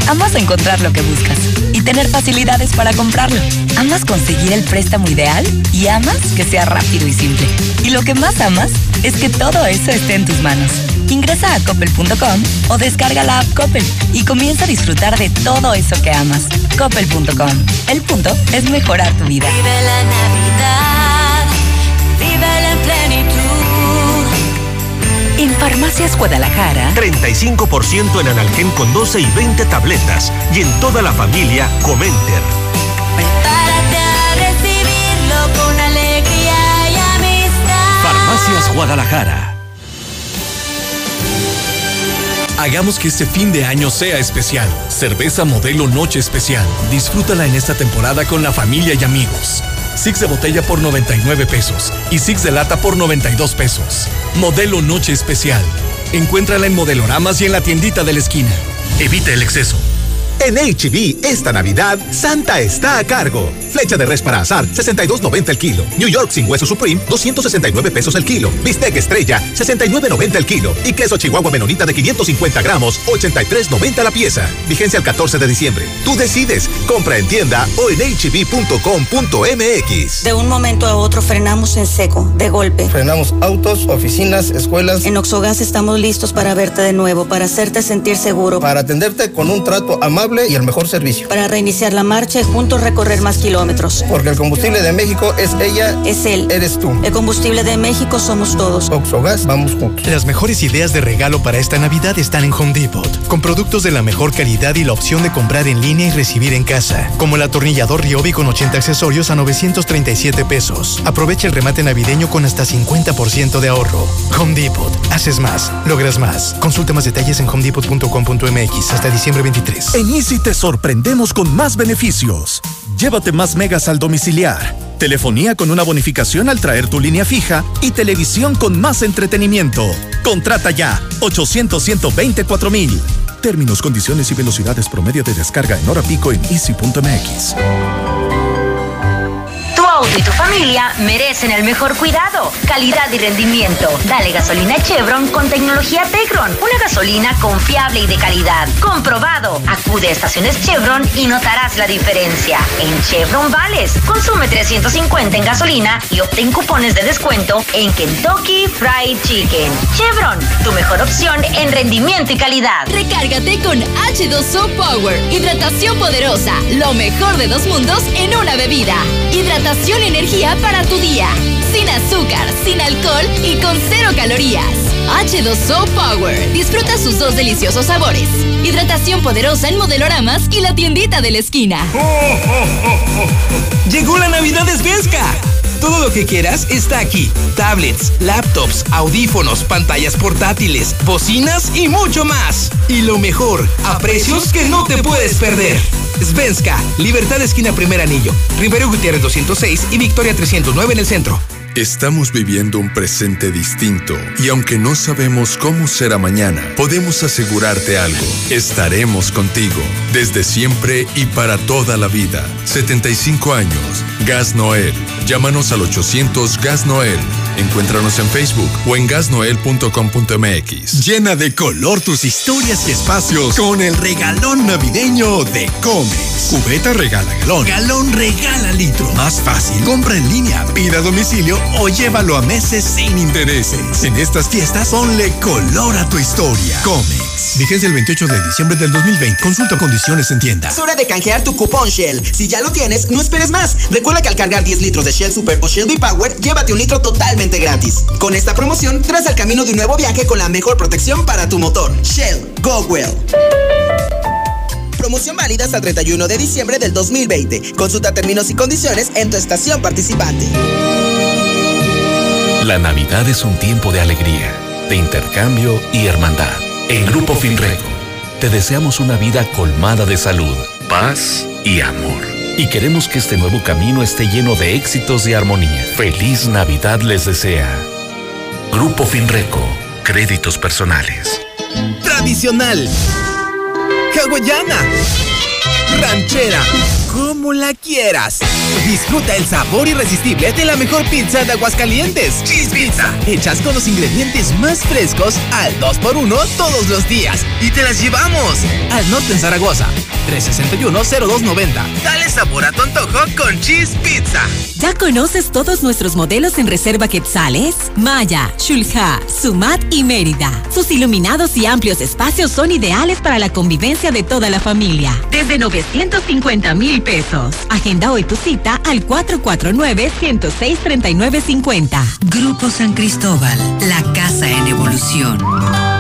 Speaker 39: Amas encontrar lo que buscas y tener facilidades para comprarlo. Amas conseguir el préstamo ideal y amas que sea rápido y simple. Y lo que más amas es que todo eso esté en tus manos. Ingresa a coppel.com o descarga la app Coppel y comienza a disfrutar de todo eso que amas. Coppel.com. El punto es mejorar tu vida.
Speaker 40: Vive la Navidad, vive en plenitud.
Speaker 41: En Farmacias Guadalajara,
Speaker 42: 35% en analgén con 12 y 20 tabletas. Y en toda la familia, Comenter.
Speaker 40: Prepárate a recibirlo con alegría y amistad.
Speaker 42: Farmacias Guadalajara.
Speaker 43: Hagamos que este fin de año sea especial. Cerveza modelo Noche Especial. Disfrútala en esta temporada con la familia y amigos. Six de botella por 99 pesos y Six de lata por 92 pesos. Modelo Noche Especial. Encuéntrala en modeloramas y en la tiendita de la esquina. Evita el exceso.
Speaker 44: En HB, esta Navidad, Santa está a cargo. Flecha de res para azar, 62.90 el kilo. New York sin hueso Supreme, 269 pesos el kilo. Bistec Estrella, 69.90 el kilo. Y queso Chihuahua Menonita de 550 gramos, 83.90 la pieza. Vigencia el 14 de diciembre. Tú decides. Compra en tienda o en hb.com.mx.
Speaker 24: De un momento a otro frenamos en seco, de golpe.
Speaker 45: Frenamos autos, oficinas, escuelas.
Speaker 24: En Oxogas estamos listos para verte de nuevo, para hacerte sentir seguro.
Speaker 45: Para atenderte con un trato amable y el mejor servicio.
Speaker 24: Para reiniciar la marcha y juntos recorrer más kilómetros.
Speaker 45: Porque el combustible de México es ella.
Speaker 24: Es él.
Speaker 45: Eres tú.
Speaker 24: El combustible de México somos todos.
Speaker 45: Oxogas, vamos juntos.
Speaker 32: Las mejores ideas de regalo para esta Navidad están en Home Depot. Con productos de la mejor calidad y la opción de comprar en línea y recibir en casa. Como el atornillador Ryobi con 80 accesorios a 937 pesos. Aprovecha el remate navideño con hasta 50% de ahorro. Home Depot. Haces más. Logras más. Consulta más detalles en homedepot.com.mx hasta diciembre 23.
Speaker 46: En Easy te sorprendemos con más beneficios. Llévate más megas al domiciliar, telefonía con una bonificación al traer tu línea fija y televisión con más entretenimiento. Contrata ya 800 mil. Términos, condiciones y velocidades promedio de descarga en hora pico en easy.mx.
Speaker 47: Auto y tu familia merecen el mejor cuidado, calidad y rendimiento. Dale gasolina Chevron con tecnología Tecron, una gasolina confiable y de calidad. Comprobado. Acude a estaciones Chevron y notarás la diferencia. En Chevron Vales, consume 350 en gasolina y obtén cupones de descuento en Kentucky Fried Chicken. Chevron, tu mejor opción en rendimiento y calidad.
Speaker 48: Recárgate con H2O Power. Hidratación poderosa. Lo mejor de dos mundos en una bebida. Hidratación energía para tu día. Sin azúcar, sin alcohol y con cero calorías. H2O Power. Disfruta sus dos deliciosos sabores. Hidratación poderosa en modeloramas y la tiendita de la esquina.
Speaker 49: Llegó la Navidad de. Todo lo que quieras está aquí. Tablets, laptops, audífonos, pantallas portátiles, bocinas y mucho más. Y lo mejor, a precios que no te puedes perder. Svenska, Libertad Esquina Primer Anillo, Rivero Gutiérrez 206 y Victoria 309 en el centro.
Speaker 50: Estamos viviendo un presente distinto y aunque no sabemos cómo será mañana, podemos asegurarte algo. Estaremos contigo desde siempre y para toda la vida. 75 años. Gas Noel. Llámanos al 800 Gas Noel. Encuéntranos en Facebook o en gasnoel.com.mx.
Speaker 16: Llena de color tus historias y espacios con el regalón navideño de Comex. Cubeta regala galón. Galón regala litro. Más fácil. Compra en línea, pida a domicilio o llévalo a meses sin intereses. En estas fiestas ponle color a tu historia. Comex.
Speaker 44: Vigencia el 28 de diciembre del 2020. Consulta condiciones en tienda.
Speaker 32: Es hora de canjear tu cupón Shell. Si ya lo tienes, no esperes más. Recuerda que al cargar 10 litros de Shell Super o Shell V-Power, llévate un litro totalmente gratis. Con esta promoción, tras al camino de un nuevo viaje con la mejor protección para tu motor. Shell, go well. Promoción válida hasta el 31 de diciembre del 2020. Consulta términos y condiciones en tu estación participante.
Speaker 51: La Navidad es un tiempo de alegría, de intercambio y hermandad. En Grupo Finreco, te deseamos una vida colmada de salud, paz y amor. Y queremos que este nuevo camino esté lleno de éxitos y armonía. Feliz Navidad les desea. Grupo Finreco, créditos personales.
Speaker 52: Tradicional. Hawaiana. Ranchera. Como la quieras. Disfruta el sabor irresistible de la mejor pizza de Aguascalientes. Cheese Pizza. Hechas con los ingredientes más frescos al 2x1 todos los días. Y te las llevamos al norte en Zaragoza. 361-0290. Dale sabor a tu antojo con Cheese Pizza.
Speaker 53: ¿Ya conoces todos nuestros modelos en Reserva Quetzales? Maya, Shulha, Sumat y Mérida. Sus iluminados y amplios espacios son ideales para la convivencia de toda la familia. Desde 950 mil pesos. Agenda hoy tu cita al 449-106-3950.
Speaker 54: Grupo San Cristóbal, la casa en evolución.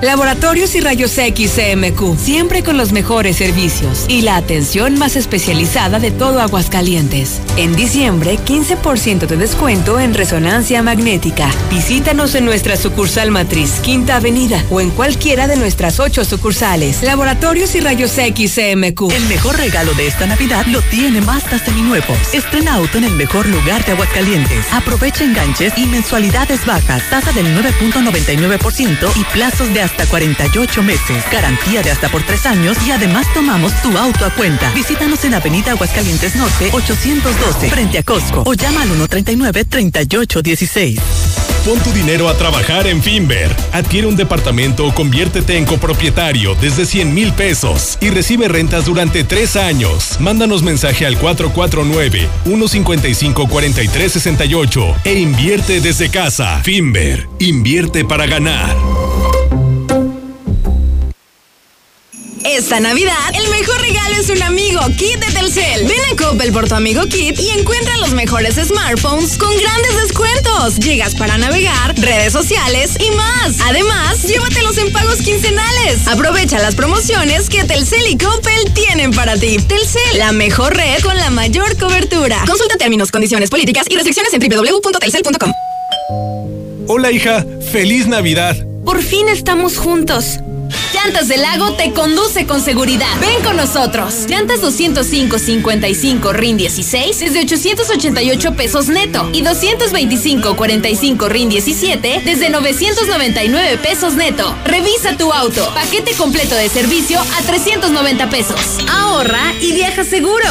Speaker 25: Laboratorios y Rayos X CMQ, siempre con los mejores servicios y la atención más especializada de todo Aguascalientes. En diciembre, 15% de descuento en resonancia magnética. Visítanos en nuestra sucursal matriz, Quinta Avenida, o en cualquiera de nuestras ocho sucursales. Laboratorios y Rayos X CMQ.
Speaker 55: El mejor regalo de esta Navidad lo tiene Mazda Seminuevos. Estrena auto en el mejor lugar de Aguascalientes. Aprovecha enganches y mensualidades bajas, tasa del 9.99% y plazos de hasta 48 meses, garantía de hasta por tres años y además tomamos tu auto a cuenta. Visítanos en Avenida Aguascalientes Norte 812 frente a Costco o llama al 139-3816.
Speaker 16: Pon tu dinero a trabajar en Finver. Adquiere un departamento o conviértete en copropietario desde 100 mil pesos y recibe rentas durante tres años. Mándanos mensaje al 449-155-4368 e invierte desde casa. Finver, invierte para ganar.
Speaker 56: Esta Navidad, el mejor regalo es un amigo, Kit de Telcel. Ven a Coppel por tu amigo Kit y encuentra los mejores smartphones con grandes descuentos. Llegas para navegar, redes sociales y más. Además, llévatelos en pagos quincenales. Aprovecha las promociones que Telcel y Coppel tienen para ti. Telcel, la mejor red con la mayor cobertura. Consulta términos, condiciones políticas y restricciones en www.telcel.com.
Speaker 16: Hola hija, feliz Navidad.
Speaker 56: Por fin estamos juntos. Llantas del Lago te conduce con seguridad. Ven con nosotros. Llantas 205-55 RIN 16 desde 888 pesos neto y 225-45 RIN 17 desde 999 pesos neto. Revisa tu auto. Paquete completo de servicio a 390 pesos. Ahorra y viaja seguro.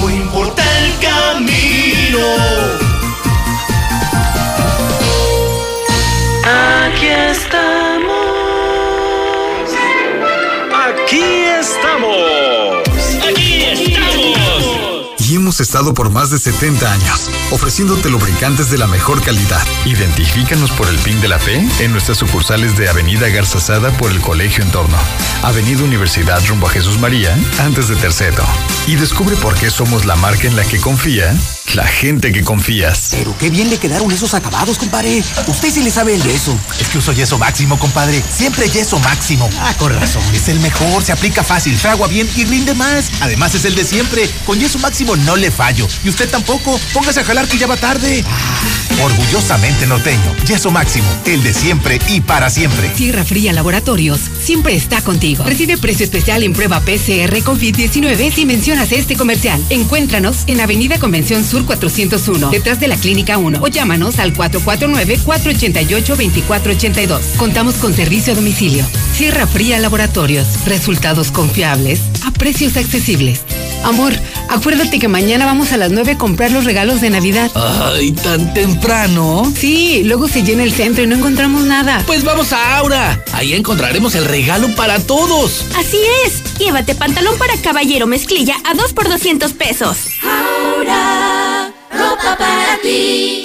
Speaker 2: No importa el camino.
Speaker 57: Aquí estamos. Aquí estamos. Aquí
Speaker 44: hemos estado por más de 70 años, ofreciéndote lubricantes de la mejor calidad.
Speaker 58: Identifícanos por el PIN de la fe en nuestras sucursales de Avenida Garzazada por el Colegio Entorno, Avenida Universidad rumbo a Jesús María, antes de Terceto. Y descubre por qué somos la marca en la que confía la gente que confías.
Speaker 59: Pero qué bien le quedaron esos acabados, compadre. Usted sí le sabe el yeso.
Speaker 44: Es que uso yeso máximo, compadre. Siempre yeso máximo.
Speaker 59: Ah, con razón.
Speaker 44: Es el mejor, se aplica fácil, fragua bien y rinde más. Además es el de siempre. Con yeso máximo no le fallo. Y usted tampoco. Póngase a jalar que ya va tarde. Orgullosamente norteño. Yeso máximo, el de siempre y para siempre.
Speaker 25: Sierra Fría Laboratorios siempre está contigo. Recibe precio especial en prueba PCR COVID-19 si mencionas este comercial. Encuéntranos en Avenida Convención Sur 401, detrás de la Clínica 1, o llámanos al 449-488-2482. Contamos con servicio a domicilio. Sierra Fría Laboratorios. Resultados confiables a precios accesibles. Amor, acuérdate que mañana vamos a las 9 a comprar los regalos de Navidad.
Speaker 49: Ay, tan temprano.
Speaker 25: Sí, luego se llena el centro y no encontramos nada.
Speaker 49: Pues vamos a Aura. Ahí encontraremos el regalo para todos.
Speaker 56: Así es. Llévate pantalón para caballero mezclilla a 2 por 200 pesos.
Speaker 2: Ahora, ropa para ti.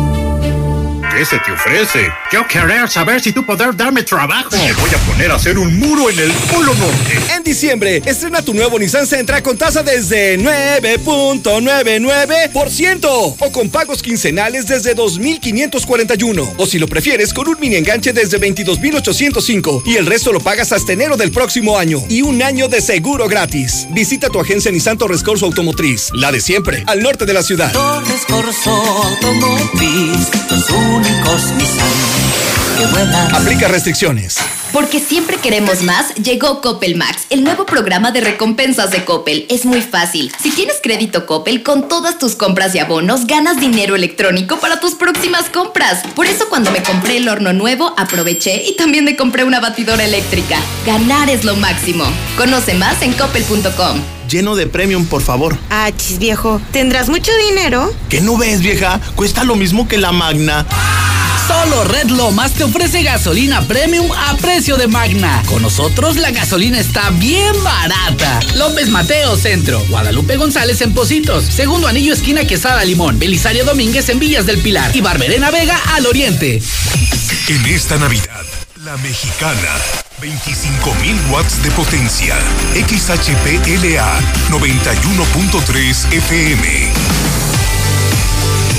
Speaker 60: ¿Qué se te ofrece? Yo quería saber si tú podrás darme trabajo. Me voy a poner a hacer un muro en el Polo Norte.
Speaker 61: En diciembre, estrena tu nuevo Nissan Sentra con tasa desde 9.99% o con pagos quincenales desde 2.541. O si lo prefieres, con un mini enganche desde 22.805 y el resto lo pagas hasta enero del próximo año y un año de seguro gratis. Visita tu agencia Nissan Torres Corso Automotriz, la de siempre, al norte de la ciudad.
Speaker 62: Torres Corso Automotriz, únicos Nissan que vuelan.
Speaker 61: Aplica restricciones.
Speaker 39: Porque siempre queremos más, llegó Coppel Max, el nuevo programa de recompensas de Coppel. Es muy fácil. Si tienes crédito Coppel, con todas tus compras y abonos, ganas dinero electrónico para tus próximas compras. Por eso cuando me compré el horno nuevo, aproveché y también me compré una batidora eléctrica. Ganar es lo máximo. Conoce más en coppel.com.
Speaker 63: Lleno de premium, por favor.
Speaker 17: Ah, chis viejo, ¿tendrás mucho dinero?
Speaker 63: ¿Qué no ves, vieja? Cuesta lo mismo que la Magna.
Speaker 49: Solo Red Lomas te ofrece gasolina premium a precio de Magna. Con nosotros la gasolina está bien barata. López Mateo Centro, Guadalupe González en Positos, Segundo Anillo esquina Quesada Limón, Belisario Domínguez en Villas del Pilar y Barberena Vega al Oriente.
Speaker 16: En esta Navidad, la mexicana. 25.000 watts de potencia. XHPLA 91.3 FM.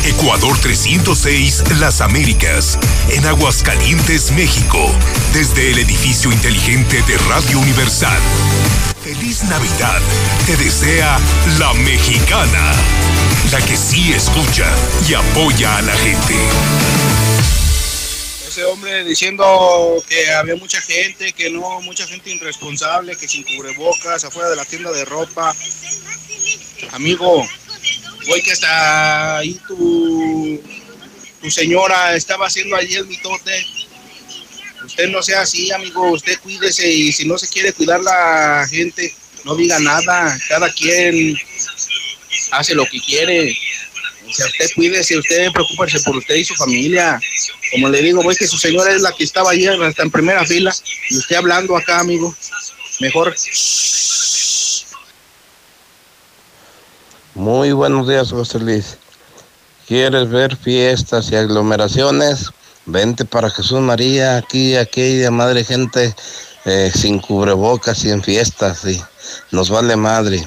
Speaker 16: Ecuador 306 Las Américas, en Aguascalientes, México, desde el edificio inteligente de Radio Universal. Feliz Navidad, te desea la mexicana, la que sí escucha y apoya a la gente.
Speaker 44: Ese hombre diciendo que había mucha gente, que no, mucha gente irresponsable, que sin cubrebocas, afuera de la tienda de ropa. Amigo, Voy que hasta ahí tu, tu señora estaba haciendo allí el mitote. Usted no sea así, amigo. Usted cuídese y si no se quiere cuidar la gente, no diga nada. Cada quien hace lo que quiere. Sea, usted cuídese, usted preocúpese por usted y su familia. Como le digo, voy que su señora es la que estaba allí hasta en primera fila y usted hablando acá, amigo. Mejor
Speaker 13: Muy buenos días, José Luis. ¿Quieres ver fiestas y aglomeraciones? Vente para Jesús María, aquí, aquí, de madre gente, eh, sin cubrebocas y en fiestas, nos vale madre.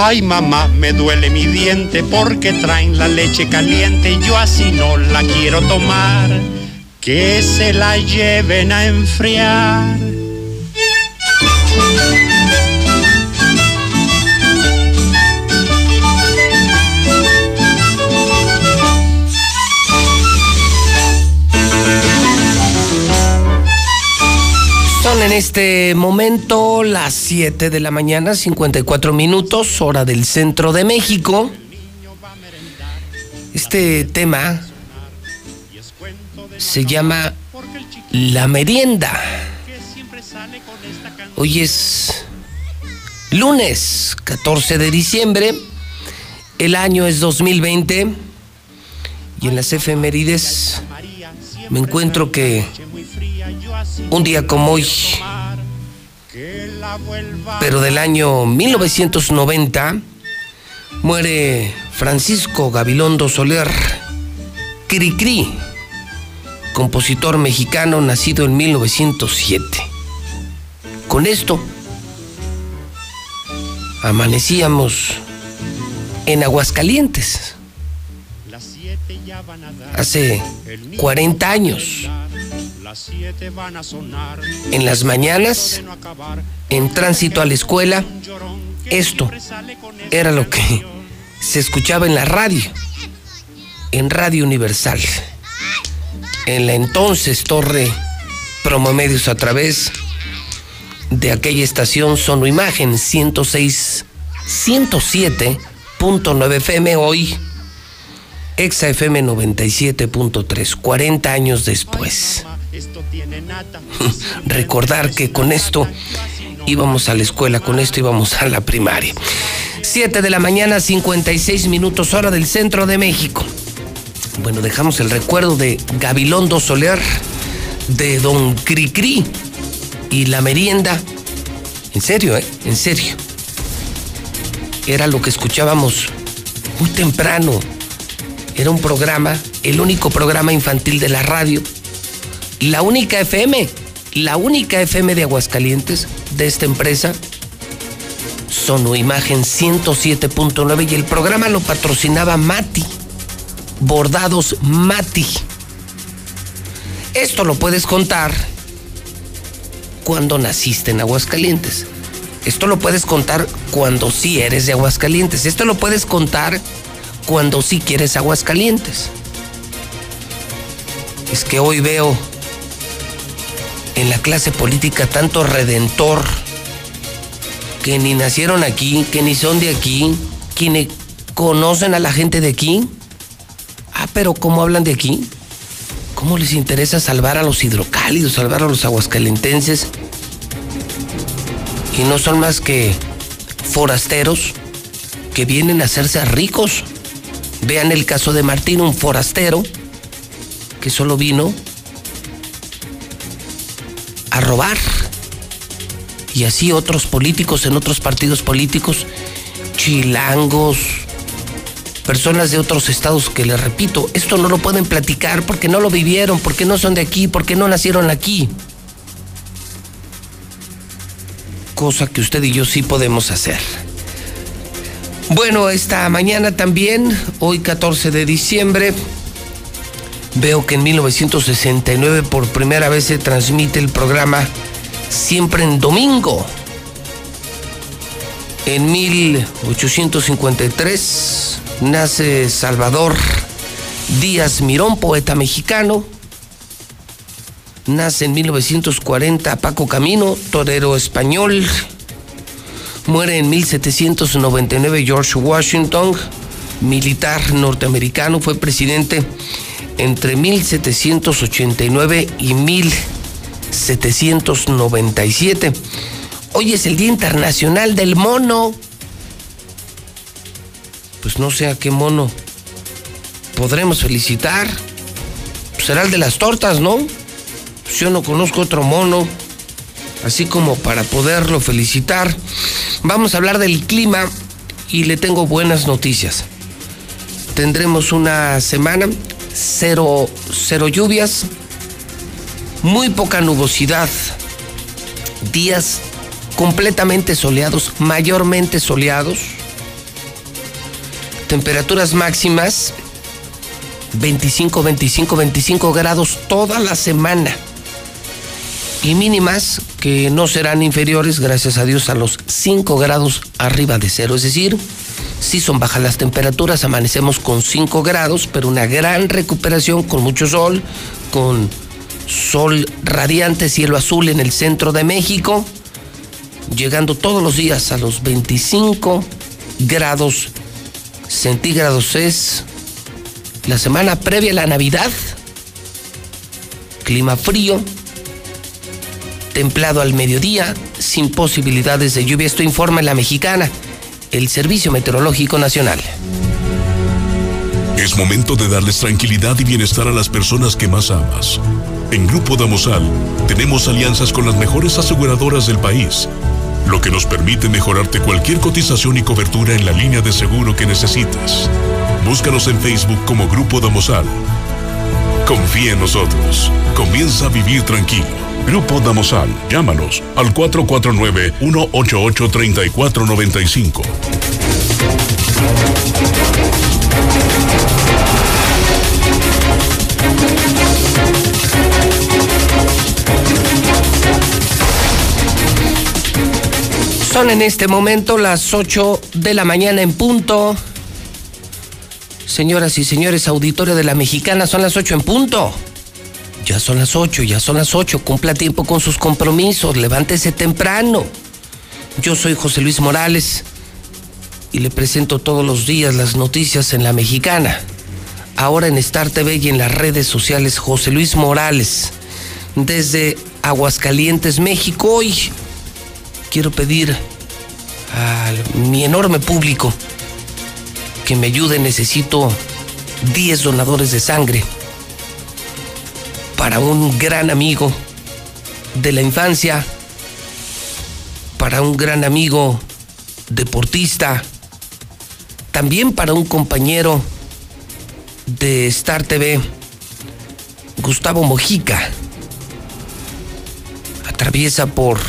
Speaker 64: Ay mamá, me duele mi diente porque traen la leche caliente y yo así no la quiero tomar que se la lleven a enfriar.
Speaker 1: En este momento las 7 de la mañana, 54 minutos, hora del centro de México. Este tema se llama La Merienda. Hoy es lunes 14 de diciembre, el año es 2020 y en las efemérides me encuentro que un día como hoy, pero del año 1990, muere Francisco Gabilondo Soler Cricri compositor mexicano nacido en 1907. Con esto, amanecíamos en Aguascalientes. hace 40 años. En las mañanas, en tránsito a la escuela, esto era lo que se escuchaba en la radio, en Radio Universal, en la entonces Torre Promomedios a través de aquella estación Sono Imagen 106 107.9 FM hoy Exa FM 97.3 40 años después recordar que con esto íbamos a la escuela, con esto íbamos a la primaria. 7 de la mañana, 56 minutos hora del centro de México. Bueno, dejamos el recuerdo de Gabilondo Soler, de Don Cricri y la merienda. En serio, ¿eh? En serio. Era lo que escuchábamos muy temprano. Era un programa, el único programa infantil de la radio la única FM, la única FM de Aguascalientes de esta empresa, Sono Imagen 107.9 y el programa lo patrocinaba Mati, Bordados Mati. Esto lo puedes contar cuando naciste en Aguascalientes. Esto lo puedes contar cuando sí eres de Aguascalientes. Esto lo puedes contar cuando sí quieres Aguascalientes. Es que hoy veo en la clase política tanto redentor que ni nacieron aquí, que ni son de aquí, que ni conocen a la gente de aquí. Ah, pero ¿cómo hablan de aquí? ¿Cómo les interesa salvar a los hidrocálidos, salvar a los aguascalentenses? Y no son más que forasteros que vienen a hacerse ricos. Vean el caso de Martín, un forastero que solo vino a robar. Y así otros políticos en otros partidos políticos, chilangos, personas de otros estados que les repito, esto no lo pueden platicar porque no lo vivieron, porque no son de aquí, porque no nacieron aquí. Cosa que usted y yo sí podemos hacer. Bueno, esta mañana también, hoy 14 de diciembre, Veo que en 1969 por primera vez se transmite el programa Siempre en Domingo. En 1853 nace Salvador Díaz Mirón, poeta mexicano. Nace en 1940 Paco Camino, torero español. Muere en 1799 George Washington, militar norteamericano, fue presidente entre 1789 y 1797. Hoy es el Día Internacional del Mono. Pues no sé a qué mono podremos felicitar. Será el de las tortas, ¿no? Pues yo no conozco otro mono. Así como para poderlo felicitar. Vamos a hablar del clima y le tengo buenas noticias. Tendremos una semana cero, cero lluvias, muy poca nubosidad, días completamente soleados, mayormente soleados, temperaturas máximas 25, 25, 25 grados toda la semana y mínimas que no serán inferiores, gracias a Dios, a los 5 grados arriba de cero, es decir, Sí son bajas las temperaturas, amanecemos con 5 grados, pero una gran recuperación con mucho sol, con sol radiante, cielo azul en el centro de México, llegando todos los días a los 25 grados centígrados es la semana previa a la Navidad. Clima frío, templado al mediodía, sin posibilidades de lluvia. Esto informa la mexicana el Servicio Meteorológico Nacional.
Speaker 16: Es momento de darles tranquilidad y bienestar a las personas que más amas. En Grupo Damosal tenemos alianzas con las mejores aseguradoras del país, lo que nos permite mejorarte cualquier cotización y cobertura en la línea de seguro que necesites. Búscanos en Facebook como Grupo Damosal. Confía en nosotros. Comienza a vivir tranquilo. Grupo Damosal. Llámanos al 449-188-3495.
Speaker 1: Son en este momento las 8 de la mañana en punto. Señoras y señores, auditorio de la Mexicana, son las 8 en punto. Ya son las 8, ya son las 8. Cumpla tiempo con sus compromisos, levántese temprano. Yo soy José Luis Morales y le presento todos los días las noticias en la Mexicana. Ahora en Star TV y en las redes sociales, José Luis Morales. Desde Aguascalientes, México, hoy quiero pedir a mi enorme público que me ayude. Necesito 10 donadores de sangre para un gran amigo de la infancia, para un gran amigo deportista, también para un compañero de Star TV, Gustavo Mojica. Atraviesa por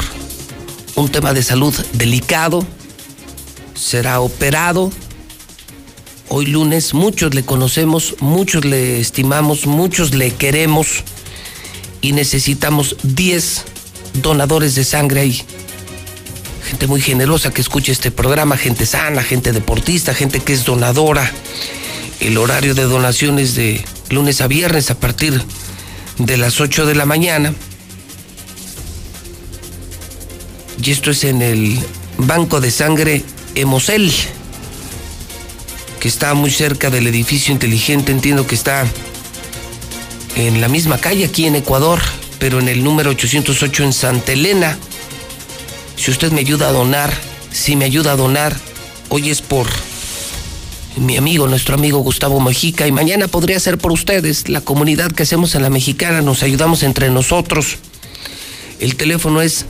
Speaker 1: un tema de salud delicado, será operado. Hoy lunes muchos le conocemos, muchos le estimamos, muchos le queremos y necesitamos 10 donadores de sangre ahí. Gente muy generosa que escuche este programa, gente sana, gente deportista, gente que es donadora. El horario de donaciones de lunes a viernes a partir de las 8 de la mañana. Y esto es en el Banco de Sangre Emosel, que está muy cerca del edificio inteligente. Entiendo que está en la misma calle aquí en Ecuador, pero en el número 808 en Santa Elena. Si usted me ayuda a donar, si me ayuda a donar, hoy es por mi amigo, nuestro amigo Gustavo Mejica, y mañana podría ser por ustedes, la comunidad que hacemos en la mexicana, nos ayudamos entre nosotros. El teléfono es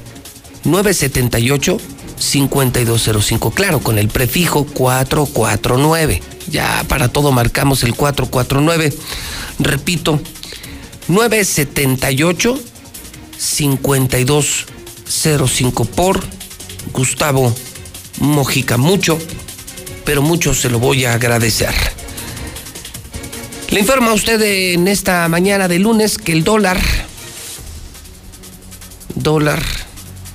Speaker 1: 978-5205, claro, con el prefijo 449. Ya para todo marcamos el 449. Repito, 978-5205 por Gustavo Mojica. Mucho, pero mucho se lo voy a agradecer. Le informa a usted en esta mañana de lunes que el dólar, dólar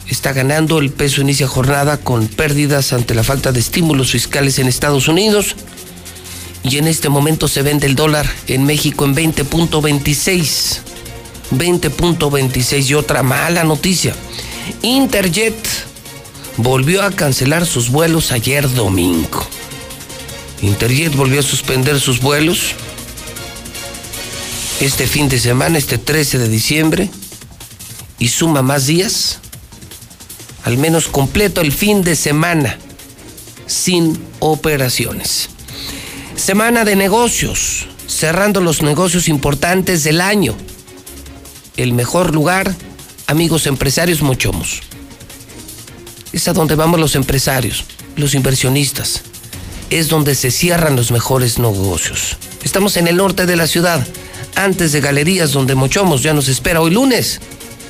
Speaker 1: está ganando, el peso inicia jornada con pérdidas ante la falta de estímulos fiscales en Estados Unidos y en este momento se vende el dólar en México en 20.26. 20.26 y otra mala noticia. Interjet volvió a cancelar sus vuelos ayer domingo. Interjet volvió a suspender sus vuelos este fin de semana, este 13 de diciembre, y suma más días, al menos completo el fin de semana, sin operaciones. Semana de negocios, cerrando los negocios importantes del año. El mejor lugar, amigos empresarios Mochomos. Es a donde vamos los empresarios, los inversionistas. Es donde se cierran los mejores negocios. Estamos en el norte de la ciudad, antes de Galerías, donde Mochomos ya nos espera hoy lunes,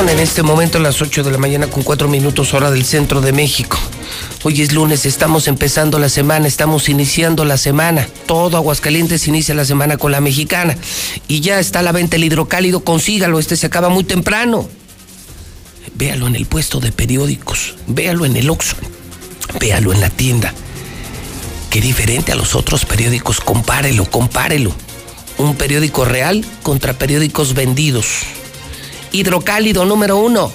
Speaker 1: En este momento las 8 de la mañana con 4 minutos hora del centro de México. Hoy es lunes, estamos empezando la semana, estamos iniciando la semana. Todo Aguascalientes inicia la semana con la mexicana. Y ya está la venta el hidrocálido, consígalo, este se acaba muy temprano. Véalo en el puesto de periódicos, véalo en el Oxxo, véalo en la tienda. Qué diferente a los otros periódicos, compárelo, compárelo. Un periódico real contra periódicos vendidos hidrocálido número uno.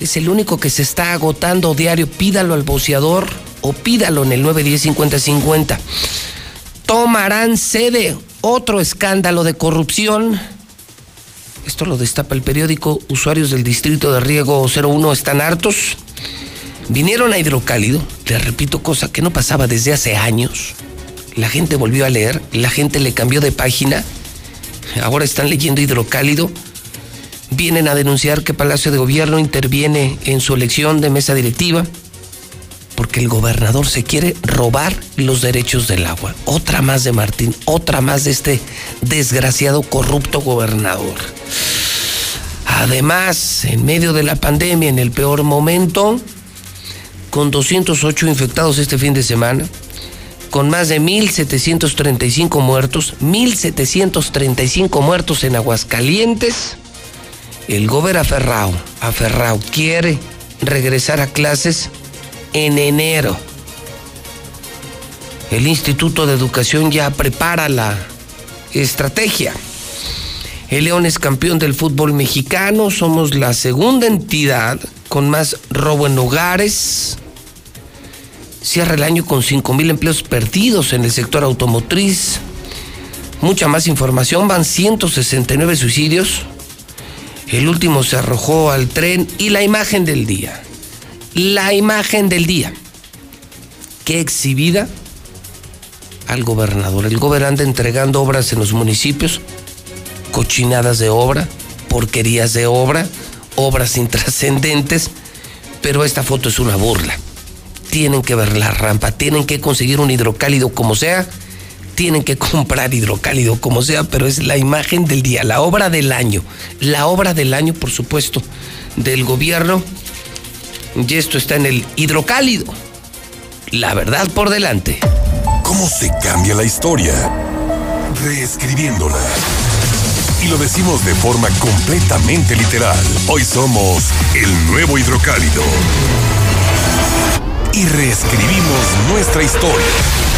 Speaker 1: Es el único que se está agotando diario. Pídalo al boceador o pídalo en el 910-5050. Tomarán sede. Otro escándalo de corrupción. Esto lo destapa el periódico. Usuarios del distrito de riego 01 están hartos. Vinieron a Hidrocálido, les repito, cosa que no pasaba desde hace años. La gente volvió a leer, la gente le cambió de página. Ahora están leyendo Hidrocálido. Vienen a denunciar que Palacio de Gobierno interviene en su elección de mesa directiva porque el gobernador se quiere robar los derechos del agua. Otra más de Martín, otra más de este desgraciado, corrupto gobernador. Además, en medio de la pandemia, en el peor momento, con 208 infectados este fin de semana, con más de 1.735 muertos, 1.735 muertos en Aguascalientes, el gobernador aferrado, aferrado, quiere regresar a clases en enero. El Instituto de Educación ya prepara la estrategia. El León es campeón del fútbol mexicano, somos la segunda entidad con más robo en hogares. Cierra el año con 5 mil empleos perdidos en el sector automotriz. Mucha más información, van 169 suicidios. El último se arrojó al tren y la imagen del día la imagen del día que exhibida al gobernador. El gobernante entregando obras en los municipios, cochinadas de obra, porquerías de obra, obras intrascendentes, pero esta foto es una burla. Tienen que ver la rampa, tienen que conseguir un hidrocálido como sea, tienen que comprar hidrocálido como sea, pero es la imagen del día, la obra del año, la obra del año, por supuesto, del gobierno y esto está en el hidrocálido. La verdad por delante.
Speaker 16: ¿Cómo se cambia la historia? Reescribiéndola. Y lo decimos de forma completamente literal. Hoy somos el nuevo hidrocálido. Y reescribimos nuestra historia.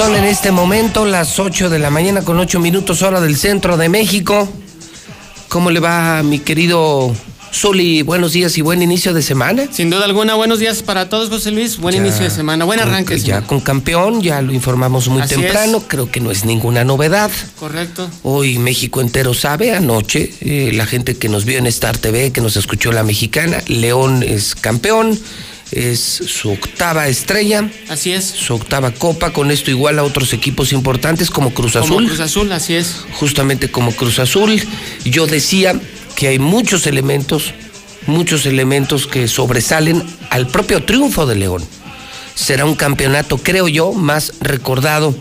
Speaker 1: Son en este momento las 8 de la mañana con 8 minutos hora del centro de México. ¿Cómo le va mi querido Zuli? Buenos días y buen inicio de semana.
Speaker 65: Sin duda alguna, buenos días para todos, José Luis. Buen inicio de semana, buen arranque.
Speaker 1: ya con campeón, ya lo informamos muy temprano, creo que no es ninguna novedad.
Speaker 65: Correcto.
Speaker 1: Hoy México entero sabe, anoche, eh, la gente que nos vio en Star TV, que nos escuchó la mexicana, León es campeón es su octava estrella.
Speaker 65: Así es.
Speaker 1: Su octava copa, con esto igual a otros equipos importantes como Cruz Azul. Como
Speaker 65: Cruz Azul, así es.
Speaker 1: Justamente como Cruz Azul. Yo decía que hay muchos elementos, muchos elementos que sobresalen al propio triunfo de León. Será un campeonato, creo yo, más recordado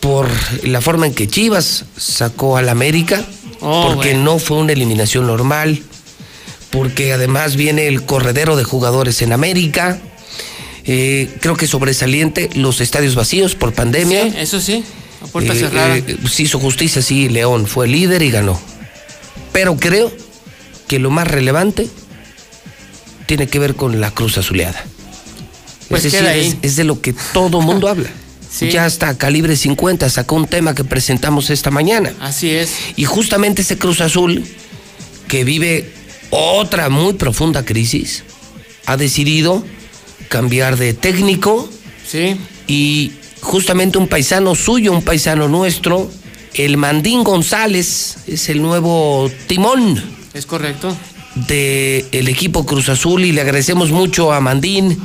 Speaker 1: por la forma en que Chivas sacó al América, oh, porque no fue una eliminación normal porque además viene el corredero de jugadores en América. Eh, creo que sobresaliente los estadios vacíos por pandemia.
Speaker 65: Sí, eso sí, a puerta eh, cerrada. Eh,
Speaker 1: se hizo justicia, sí, León fue líder y ganó. Pero creo que lo más relevante tiene que ver con la cruz azuleada. Pues es decir, Es, de lo que todo mundo habla. Ya está, calibre 50, sacó un tema que presentamos esta mañana.
Speaker 65: Así es.
Speaker 1: Y justamente ese Cruz Azul que vive otra muy profunda crisis, ha decidido cambiar de técnico.
Speaker 65: Sí.
Speaker 1: Y justamente un paisano suyo, un paisano nuestro, el Mandín González, es el nuevo timón.
Speaker 65: Es correcto.
Speaker 1: Del el equipo Cruz Azul y le agradecemos mucho a Mandín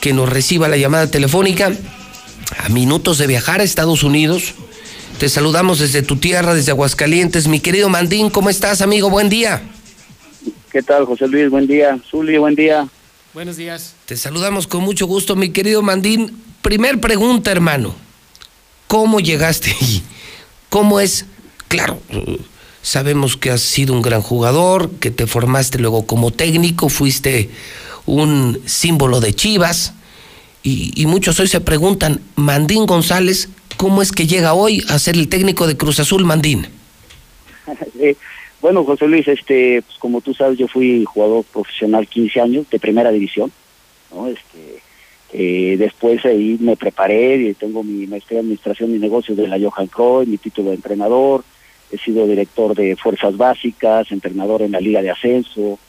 Speaker 1: que nos reciba la llamada telefónica a minutos de viajar a Estados Unidos. Te saludamos desde tu tierra, desde Aguascalientes. Mi querido Mandín, ¿cómo estás, amigo? Buen día.
Speaker 66: ¿Qué tal, José Luis? Buen día. Zuli, buen día.
Speaker 65: Buenos días.
Speaker 1: Te saludamos con mucho gusto, mi querido Mandín. Primer pregunta, hermano. ¿Cómo llegaste allí? ¿Cómo es? Claro, sabemos que has sido un gran jugador, que te formaste luego como técnico, fuiste un símbolo de Chivas. y, y muchos hoy se preguntan, Mandín González, ¿cómo es que llega hoy a ser el técnico de Cruz Azul, Mandín?
Speaker 66: Eh, bueno, José Luis, este, pues como tú sabes, yo fui jugador profesional 15 años de primera división, ¿no? Este, eh, después ahí me preparé y tengo mi maestría en administración y negocios de la Johan Cruyff, mi título de entrenador, he sido director de fuerzas básicas, entrenador en la Liga de Ascenso,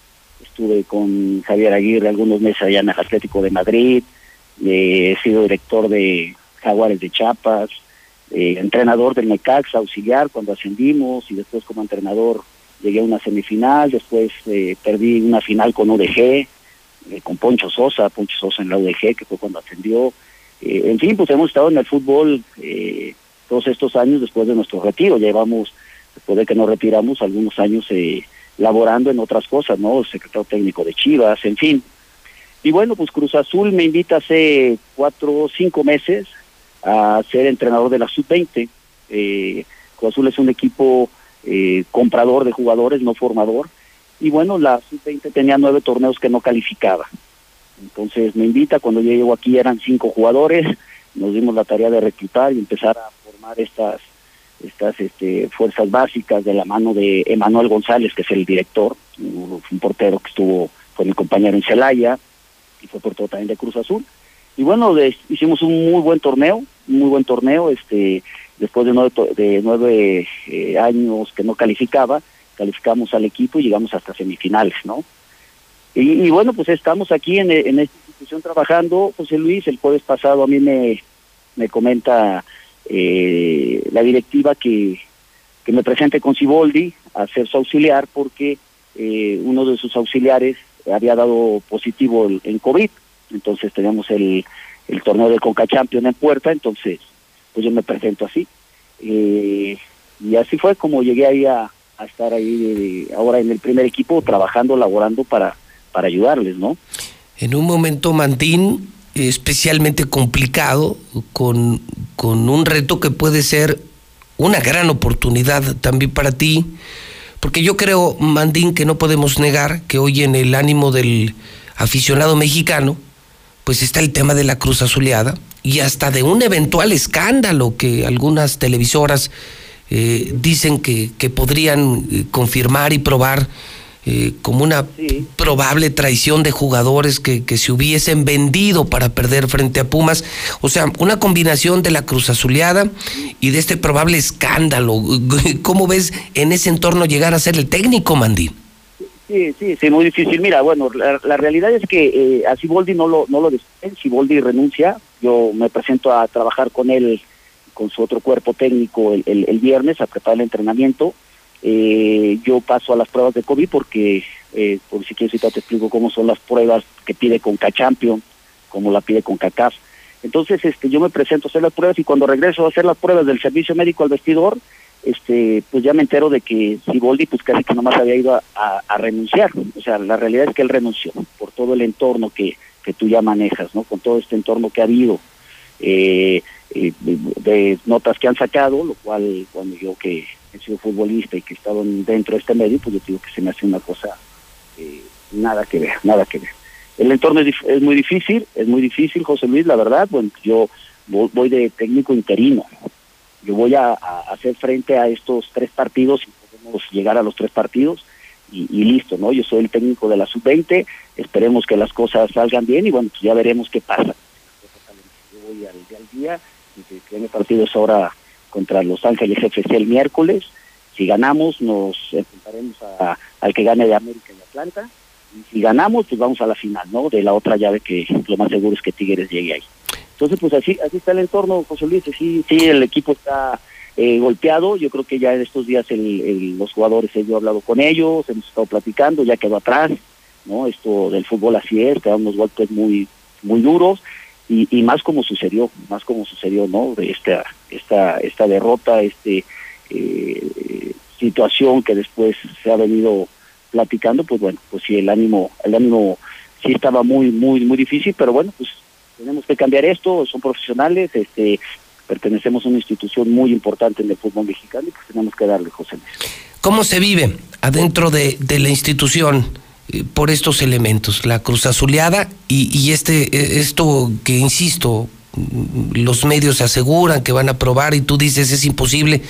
Speaker 66: estuve con Javier Aguirre algunos meses allá en el Atlético de Madrid, eh, he sido director de Jaguares de Chiapas, eh, entrenador del Necaxa, auxiliar cuando ascendimos y después como entrenador llegué a una semifinal, después eh, perdí una final con UDG, eh, con Poncho Sosa, Poncho Sosa en la UDG, que fue cuando ascendió. Eh, en fin, pues hemos estado en el fútbol eh, todos estos años después de nuestro retiro. Llevamos, después de que nos retiramos, algunos años eh, laborando en otras cosas, ¿no? Secretario técnico de Chivas, en fin. Y bueno, pues Cruz Azul me invita hace cuatro o cinco meses a ser entrenador de la Sub-20. Eh, Cruz Azul es un equipo eh, comprador de jugadores, no formador. Y bueno, la Sub-20 tenía nueve torneos que no calificaba. Entonces me invita, cuando yo llego aquí eran cinco jugadores, nos dimos la tarea de reclutar y empezar a formar estas estas este, fuerzas básicas de la mano de Emanuel González, que es el director, un, un portero que estuvo con mi compañero en Celaya y fue portero también de Cruz Azul. Y bueno, hicimos un muy buen torneo, un muy buen torneo, este después de nueve, de nueve eh, años que no calificaba, calificamos al equipo y llegamos hasta semifinales, ¿no? Y, bueno, pues estamos aquí en, esta institución trabajando. José Luis, el jueves pasado a mí me, me comenta eh, la directiva que, que me presente con Ciboldi a ser su auxiliar porque eh, uno de sus auxiliares había dado positivo en, COVID. Entonces teníamos el, torneo del Conca Champion en puerta, entonces pues yo me presento así. Eh, y así fue como llegué ahí a, estar ahí de, ahora en el primer equipo, trabajando, laborando para, para ayudarles, ¿no?
Speaker 1: En un momento, Mantín, especialmente complicado, con, con un reto que puede ser una gran oportunidad también para ti, porque yo creo, Mandín, que no podemos negar que hoy en el ánimo del aficionado mexicano, pues está el tema de la cruz azuleada y hasta de un eventual escándalo que algunas televisoras eh, dicen que, que podrían eh, confirmar y probar eh, como una sí. probable traición de jugadores que, que, se hubiesen vendido para perder frente a Pumas. O sea, una combinación de la Cruz Azuleada y de este probable escándalo. ¿Cómo ves en ese entorno llegar a ser el técnico, Mandí?
Speaker 66: Sí, sí, sí, muy difícil. Mira, bueno, la, la realidad es que eh, a Siboldi no lo, no lo despiden, Siboldi renuncia, yo me presento a trabajar con él, con su otro cuerpo técnico el, viernes, a preparar el entrenamiento, eh, yo paso a las pruebas de COVID porque, eh, por si quieres, te explico cómo son las pruebas que pide con Champion, como la pide con CACAF. Entonces, este, yo me presento a hacer las pruebas y cuando regreso a hacer las pruebas del servicio médico al vestidor, este, pues ya me entero de que Siboldi, pues casi que nomás había ido a, renunciar. O sea, la realidad es que él renunció por todo el entorno que, que tú ya manejas, ¿no? Con todo este entorno que ha habido. Eh, eh, de notas que han sacado, lo cual cuando yo que he sido futbolista y que he estado dentro de este medio, pues yo digo que se me hace una cosa eh, nada que ver, nada que ver. El entorno es, muy difícil, es muy difícil, José Luis, la verdad, bueno, yo voy de técnico interino, yo voy a, a hacer frente a estos tres partidos y podemos llegar a los tres partidos y, listo, ¿no? Yo soy el técnico de la sub-20, esperemos que las cosas salgan bien y bueno, pues ya veremos qué pasa. Yo voy al al día, y que el partido es ahora contra Los Ángeles FC el miércoles. Si ganamos, nos enfrentaremos a, al que gane de América y Atlanta. Y si ganamos, pues vamos a la final, ¿no? De la otra llave que lo más seguro es que Tigres llegue ahí. Entonces, pues así, así está el entorno, José Luis. Sí, sí, el equipo está eh, golpeado. Yo creo que ya en estos días el, los jugadores, yo he hablado con ellos, hemos estado platicando, ya quedó atrás, ¿no? Esto del fútbol así es, quedan unos golpes muy, muy duros y, más como sucedió, más como sucedió, ¿no? Esta, esta, esta derrota, este eh, situación que después se ha venido platicando, pues bueno, pues sí, el ánimo, el ánimo sí estaba muy, muy, muy difícil, pero bueno, pues tenemos que cambiar esto, son profesionales, este, pertenecemos a una institución muy importante en el fútbol mexicano y pues tenemos que darle, José Luis.
Speaker 1: ¿Cómo se vive adentro de, la institución? eh, por estos elementos, la cruz azuleada y, y este, eh, esto que insisto, mm, los medios aseguran que van a probar y tú dices es imposible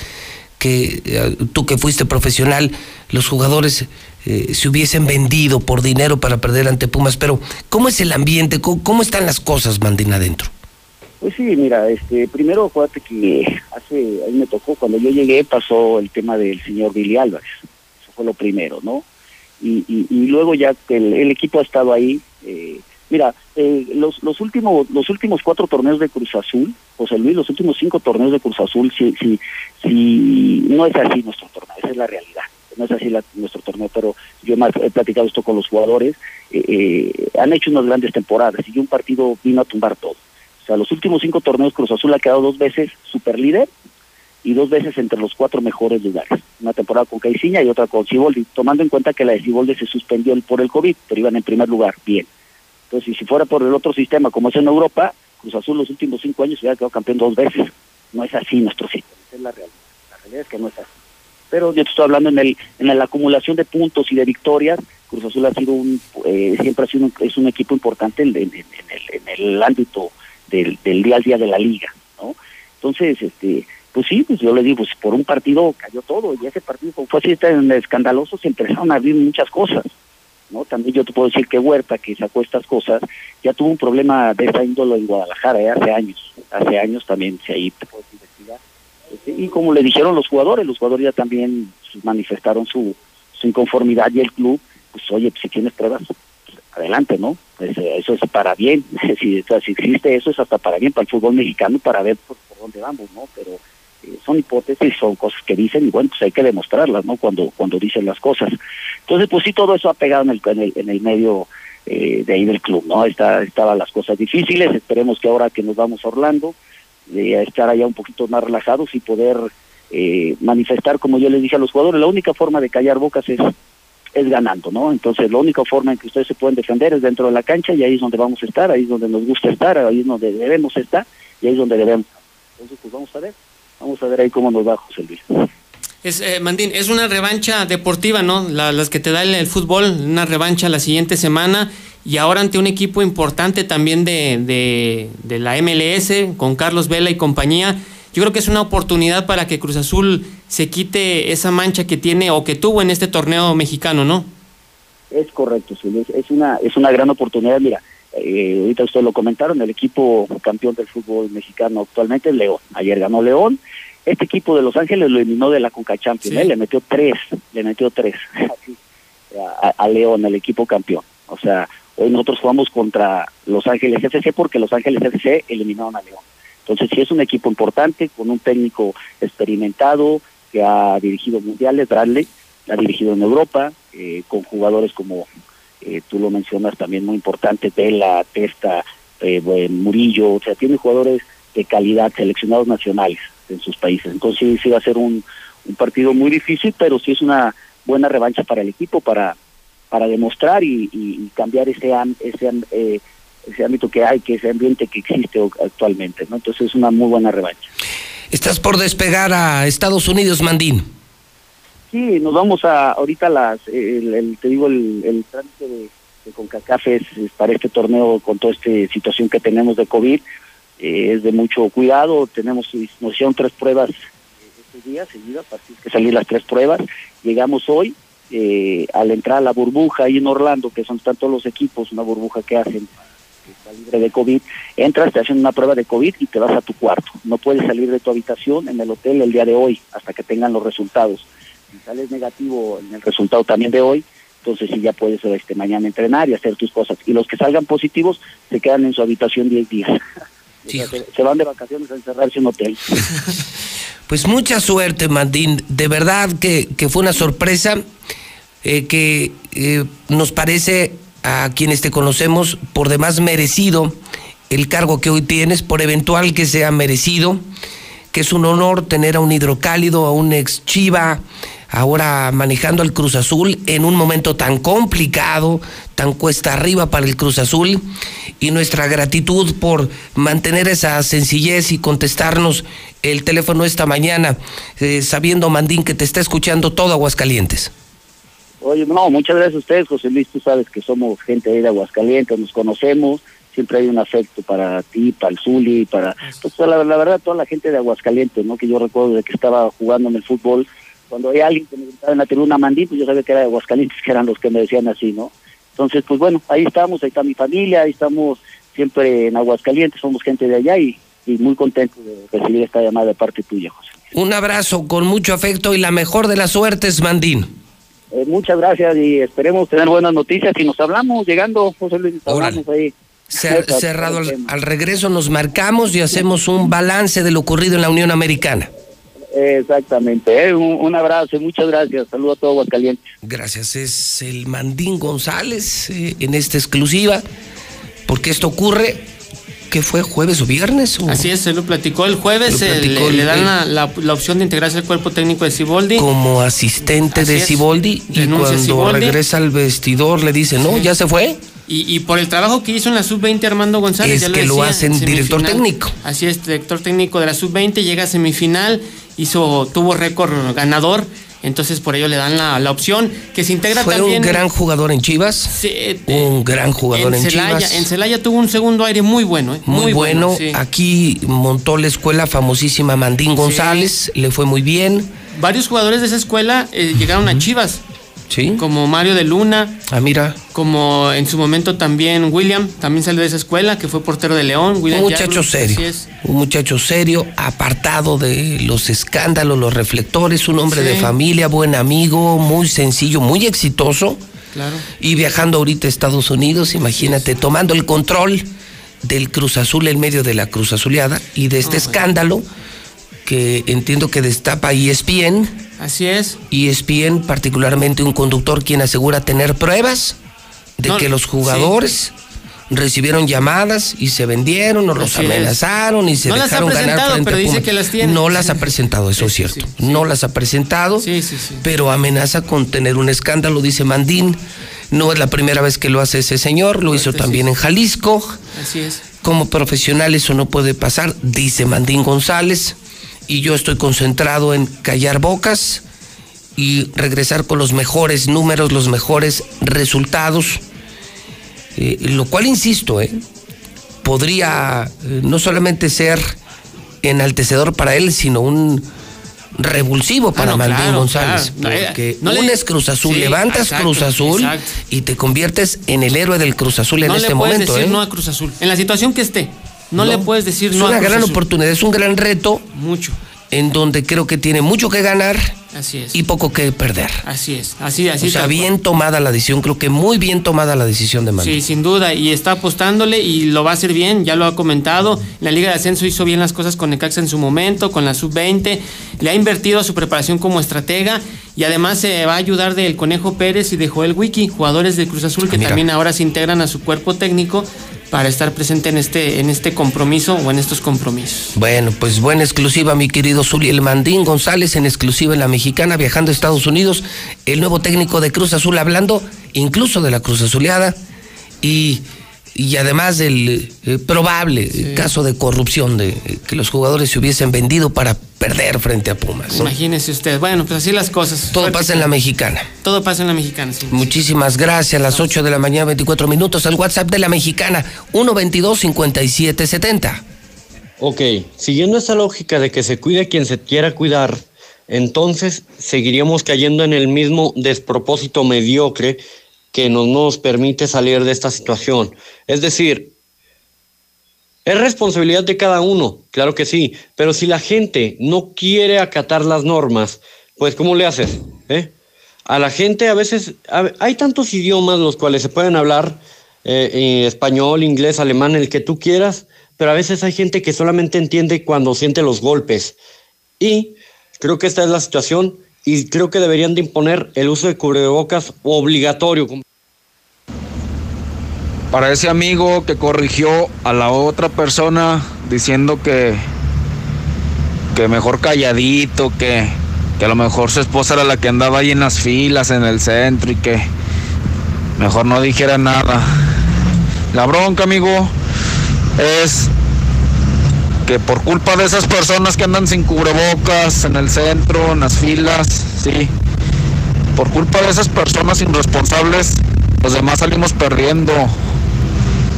Speaker 1: que eh, tú que fuiste profesional, los jugadores se hubiesen vendido por dinero para perder ante Pumas, pero ¿cómo es el ambiente? ¿Cómo, cómo están las cosas, Mandín, adentro?
Speaker 66: Pues sí, mira, este, primero acuérdate que hace, ahí me tocó, cuando yo llegué pasó el tema del señor Billy Álvarez, eso fue lo primero, ¿no? Y, y, y luego ya el, equipo ha estado ahí, eh, mira, eh, los, los últimos los últimos cuatro torneos de Cruz Azul, José Luis, los últimos cinco torneos de Cruz Azul, si, si, si no es así nuestro torneo, esa es la realidad, no es así nuestro torneo, pero yo he platicado esto con los jugadores, eh, eh, han hecho unas grandes temporadas y un partido vino a tumbar todo. O sea, los últimos cinco torneos Cruz Azul ha quedado dos veces super líder y dos veces entre los cuatro mejores lugares. Una temporada con Caiciña y otra con Ciboldi, tomando en cuenta que la de Ciboldi se suspendió por el COVID, pero iban en primer lugar, bien. Entonces, si fuera por el otro sistema, como es en Europa, Cruz Azul los últimos cinco años hubiera quedado campeón dos veces. No es así nuestro sistema, es la realidad. La realidad es que no es así. Pero yo te estoy hablando en el en la acumulación de puntos y de victorias, Cruz Azul ha sido un, eh, siempre ha sido un, es un equipo importante en el, en el ámbito del, del día al día de la liga, ¿no? Entonces, este, pues sí, pues yo le digo, pues por un partido cayó todo, y ese partido fue así tan escandaloso, se empezaron a abrir muchas cosas, ¿no? También yo te puedo decir que Huerta, que sacó estas cosas, ya tuvo un problema de esa índole en Guadalajara, ¿eh? hace años, hace años también, si ahí te puedes investigar. Este, y como le dijeron los jugadores, los jugadores ya también pues, manifestaron su, su inconformidad y el club, pues oye, pues, si tienes pruebas, adelante, ¿no? Eso es para bien, si existe eso es hasta para bien para el fútbol mexicano, para ver por, por dónde vamos, ¿no? Pero eh, son hipótesis, son cosas que dicen y bueno, pues hay que demostrarlas, ¿no? Cuando cuando dicen las cosas. Entonces, pues sí, todo eso ha pegado en el, en el, en el medio eh, de ahí del club, ¿no? Está, estaban las cosas difíciles, esperemos que ahora que nos vamos a Orlando, eh, estar allá un poquito más relajados y poder eh, manifestar, como yo les dije a los jugadores, la única forma de callar bocas es es ganando, ¿no? Entonces, la única forma en que ustedes se pueden defender es dentro de la cancha y ahí es donde vamos a estar, ahí es donde nos gusta estar, ahí es donde debemos estar y ahí es donde debemos. Entonces, pues vamos a ver, vamos a ver ahí cómo nos va José Luis.
Speaker 65: Es, eh, Mandín, es una revancha deportiva, ¿no? La- las que te da el, el fútbol, una revancha la siguiente semana y ahora ante un equipo importante también de, de, de la MLS, con Carlos Vela y compañía. Yo creo que es una oportunidad para que Cruz Azul se quite esa mancha que tiene o que tuvo en este torneo mexicano, ¿no?
Speaker 66: Es correcto, Luis, es una, es una gran oportunidad. Mira, eh, ahorita ustedes lo comentaron, el equipo campeón del fútbol mexicano actualmente es León. Ayer ganó León. Este equipo de Los Ángeles lo eliminó de la Conca Champions,
Speaker 65: Sí.
Speaker 66: ¿eh? le metió tres, le metió tres a León, el equipo campeón. O sea, hoy nosotros jugamos contra Los Ángeles FC porque Los Ángeles FC eliminaron a León. Entonces, sí es un equipo importante, con un técnico experimentado que ha dirigido mundiales, Bradley, ha dirigido en Europa, eh, con jugadores como eh, tú lo mencionas también muy importantes, Vela, Testa, eh, Murillo, o sea, tiene jugadores de calidad, seleccionados nacionales en sus países. Entonces, sí, va a ser un, un partido muy difícil, pero sí es una buena revancha para el equipo, para para demostrar y, y- cambiar ese ese eh, ese ámbito que hay, que ese ambiente que existe actualmente, ¿no? Entonces es una muy buena revancha.
Speaker 1: Estás por despegar a Estados Unidos, Mandín.
Speaker 66: Sí, nos vamos a ahorita las, el, te digo, el, el trámite de, de CONCACAF es, para este torneo con toda esta situación que tenemos de COVID, eh, es de mucho cuidado, tenemos, nos hicieron tres pruebas eh, estos días seguidas, para que salir las tres pruebas, llegamos hoy, eh, al entrar a la burbuja ahí en Orlando, que son tantos los equipos, una burbuja que hacen que está libre de COVID, entras, te hacen una prueba de COVID y te vas a tu cuarto. No puedes salir de tu habitación en el hotel el día de hoy hasta que tengan los resultados. Si sales negativo en el resultado también de hoy, entonces sí ya puedes este, mañana entrenar y hacer tus cosas. Y los que salgan positivos se quedan en su habitación 10 días. O sea, se, se van de vacaciones a encerrarse en un hotel.
Speaker 1: Pues mucha suerte, Mandín. De verdad que, que fue una sorpresa eh, que eh, nos parece a quienes te conocemos por demás merecido el cargo que hoy tienes, por eventual que sea merecido, que es un honor tener a un hidrocálido, a un ex Chiva, ahora manejando el Cruz Azul en un momento tan complicado, tan cuesta arriba para el Cruz Azul, y nuestra gratitud por mantener esa sencillez y contestarnos el teléfono esta mañana, eh, sabiendo, Mandín, que te está escuchando todo Aguascalientes.
Speaker 66: Oye, no, muchas gracias a ustedes, José Luis. Tú sabes que somos gente ahí de Aguascalientes, nos conocemos. Siempre hay un afecto para ti, para el Zuli, para. Pues, la, la verdad, toda la gente de Aguascalientes, ¿no? Que yo recuerdo de que estaba jugando en el fútbol. Cuando hay alguien que me gritaba en la tribuna Mandí, pues yo sabía que era de Aguascalientes, que eran los que me decían así, ¿no? Entonces, pues bueno, ahí estamos, ahí está mi familia, ahí estamos siempre en Aguascalientes, somos gente de allá y, y muy contentos de recibir esta llamada de parte tuya, José.
Speaker 1: Un abrazo con mucho afecto y la mejor de las suertes, Mandín.
Speaker 66: Eh, muchas gracias y esperemos tener buenas noticias y nos hablamos llegando, José Luis, nos hablamos ahí.
Speaker 1: Cer- cerrado al, al regreso nos marcamos y hacemos un balance de lo ocurrido en la Unión Americana.
Speaker 66: Exactamente, eh, un, un abrazo y muchas gracias. Saludos a todo Aguascalientes.
Speaker 1: Gracias, es el Mandín González eh, en esta exclusiva, porque esto ocurre, ¿qué fue jueves o viernes? o-
Speaker 65: Así es, se lo platicó el jueves,
Speaker 1: Lo
Speaker 65: eh,
Speaker 1: platicó
Speaker 65: le,
Speaker 1: el-
Speaker 65: le dan la, la- la opción de integrarse al cuerpo técnico de Ciboldi.
Speaker 1: como asistente
Speaker 65: Así
Speaker 1: de
Speaker 65: es.
Speaker 1: Siboldi y cuando regresa al vestidor le dice, no, ya se fue.
Speaker 65: Y, y por el trabajo que hizo en la sub-20 Armando González.
Speaker 1: Es
Speaker 65: ya
Speaker 1: que lo hacen director técnico.
Speaker 65: Así es, director técnico de la sub-20, llega a semifinal, hizo, tuvo récord ganador, entonces por ello le dan la, la opción, que se integra
Speaker 1: Fue
Speaker 65: también.
Speaker 1: un gran jugador en Chivas.
Speaker 65: Sí, eh,
Speaker 1: un gran jugador en,
Speaker 65: en Celaya,
Speaker 1: Chivas.
Speaker 65: en Celaya tuvo un segundo aire muy bueno, eh,
Speaker 1: muy, bueno.
Speaker 65: sí.
Speaker 1: Aquí montó la escuela famosísima Mandín González, le fue muy bien.
Speaker 65: Varios jugadores de esa escuela eh, llegaron a Chivas.
Speaker 1: Sí.
Speaker 65: Como Mario de Luna,
Speaker 1: Ah, mira,
Speaker 65: como en su momento también William, también salió de esa escuela, que fue portero de León.
Speaker 1: un muchacho
Speaker 65: Yarlus,
Speaker 1: serio.
Speaker 65: es.
Speaker 1: Un muchacho serio, apartado de los escándalos, los reflectores, un hombre
Speaker 65: Sí.
Speaker 1: de familia, buen amigo, muy sencillo, muy exitoso.
Speaker 65: Claro.
Speaker 1: Y viajando ahorita a Estados Unidos, imagínate, tomando el control del Cruz Azul en medio de la Cruz Azuleada y de este escándalo que entiendo que destapa ESPN.
Speaker 65: Así es.
Speaker 1: ESPN, particularmente un conductor quien asegura tener pruebas de
Speaker 65: No,
Speaker 1: que los jugadores recibieron llamadas y se vendieron o los
Speaker 65: Así es.
Speaker 1: amenazaron y se
Speaker 65: No las ha
Speaker 1: dejaron ganar frente
Speaker 65: pero
Speaker 1: a
Speaker 65: dice
Speaker 1: Pumas.
Speaker 65: que las tiene.
Speaker 1: No las ha presentado, eso es cierto. No las ha presentado, pero amenaza con tener un escándalo, dice Mandín. No es la primera vez que lo hace ese señor, lo hizo también en Jalisco.
Speaker 65: Así es.
Speaker 1: Como profesional eso no puede pasar, dice Mandín González. Y yo estoy concentrado en callar bocas y regresar con los mejores números, los mejores resultados. Eh, lo cual, insisto, eh, podría eh, no solamente ser enaltecedor para él, sino un revulsivo para
Speaker 65: no,
Speaker 1: Mandín
Speaker 65: claro,
Speaker 1: González.
Speaker 65: claro.
Speaker 1: Porque
Speaker 65: eh, no le-
Speaker 1: unes Cruz Azul,
Speaker 65: Sí,
Speaker 1: levantas
Speaker 65: exacto,
Speaker 1: Cruz Azul
Speaker 65: exacto.
Speaker 1: y te conviertes en el héroe del Cruz Azul en
Speaker 65: no
Speaker 1: este
Speaker 65: le puedes
Speaker 1: momento.
Speaker 65: decir no a Cruz Azul. En la situación que esté, no, le puedes decir
Speaker 1: es
Speaker 65: no a
Speaker 1: una gran oportunidad, es un gran reto.
Speaker 65: Mucho.
Speaker 1: En donde creo que tiene mucho que ganar
Speaker 65: Así es.
Speaker 1: y poco que perder.
Speaker 65: Así es. Así, así.
Speaker 1: o sea,
Speaker 65: cual.
Speaker 1: bien tomada la decisión, creo que muy bien tomada la decisión de Mandín.
Speaker 65: Sí, sin duda, y está apostándole y lo va a hacer bien, ya lo ha comentado. La Liga de Ascenso hizo bien las cosas con Necaxa en su momento, con la Sub-20, le ha invertido a su preparación como estratega y además se va a ayudar del Conejo Pérez y de Joel Wiki, jugadores del Cruz Azul que
Speaker 1: Mira.
Speaker 65: también ahora se integran a su cuerpo técnico para estar presente en este, en este compromiso o en estos compromisos.
Speaker 1: Bueno, pues buena exclusiva, mi querido Zuli. El Mandín González en exclusiva en la mexicana, viajando a Estados Unidos. El nuevo técnico de Cruz Azul, hablando incluso de la Cruz Azuleada y, y además del eh, probable caso de corrupción, de eh, que los jugadores se hubiesen vendido para perder frente a Pumas. ¿no?
Speaker 65: Imagínese usted. Bueno, pues así las cosas.
Speaker 1: Todo pasa en la mexicana.
Speaker 65: Todo pasa en la mexicana, sí.
Speaker 1: Muchísimas gracias. A las 8 de la mañana, 24 minutos, al WhatsApp de la mexicana, 122-5770.
Speaker 67: Ok, siguiendo esa lógica de que se cuide quien se quiera cuidar, entonces seguiríamos cayendo en el mismo despropósito mediocre que no nos permite salir de esta situación. Es decir, es responsabilidad de cada uno, claro que sí, pero si la gente no quiere acatar las normas, pues ¿cómo le haces? eh? A la gente a veces, hay tantos idiomas los cuales se pueden hablar, eh, español, inglés, alemán, el que tú quieras, pero a veces hay gente que solamente entiende cuando siente los golpes. Y creo que esta es la situación y creo que deberían de imponer el uso de cubrebocas obligatorio.
Speaker 68: Para ese amigo que corrigió a la otra persona diciendo que, que mejor calladito, que, que a lo mejor su esposa era la que andaba ahí en las filas, en el centro y que mejor no dijera nada. La bronca, amigo, es que por culpa de esas personas que andan sin cubrebocas en el centro, en las filas, sí, por culpa de esas personas irresponsables, los demás salimos perdiendo.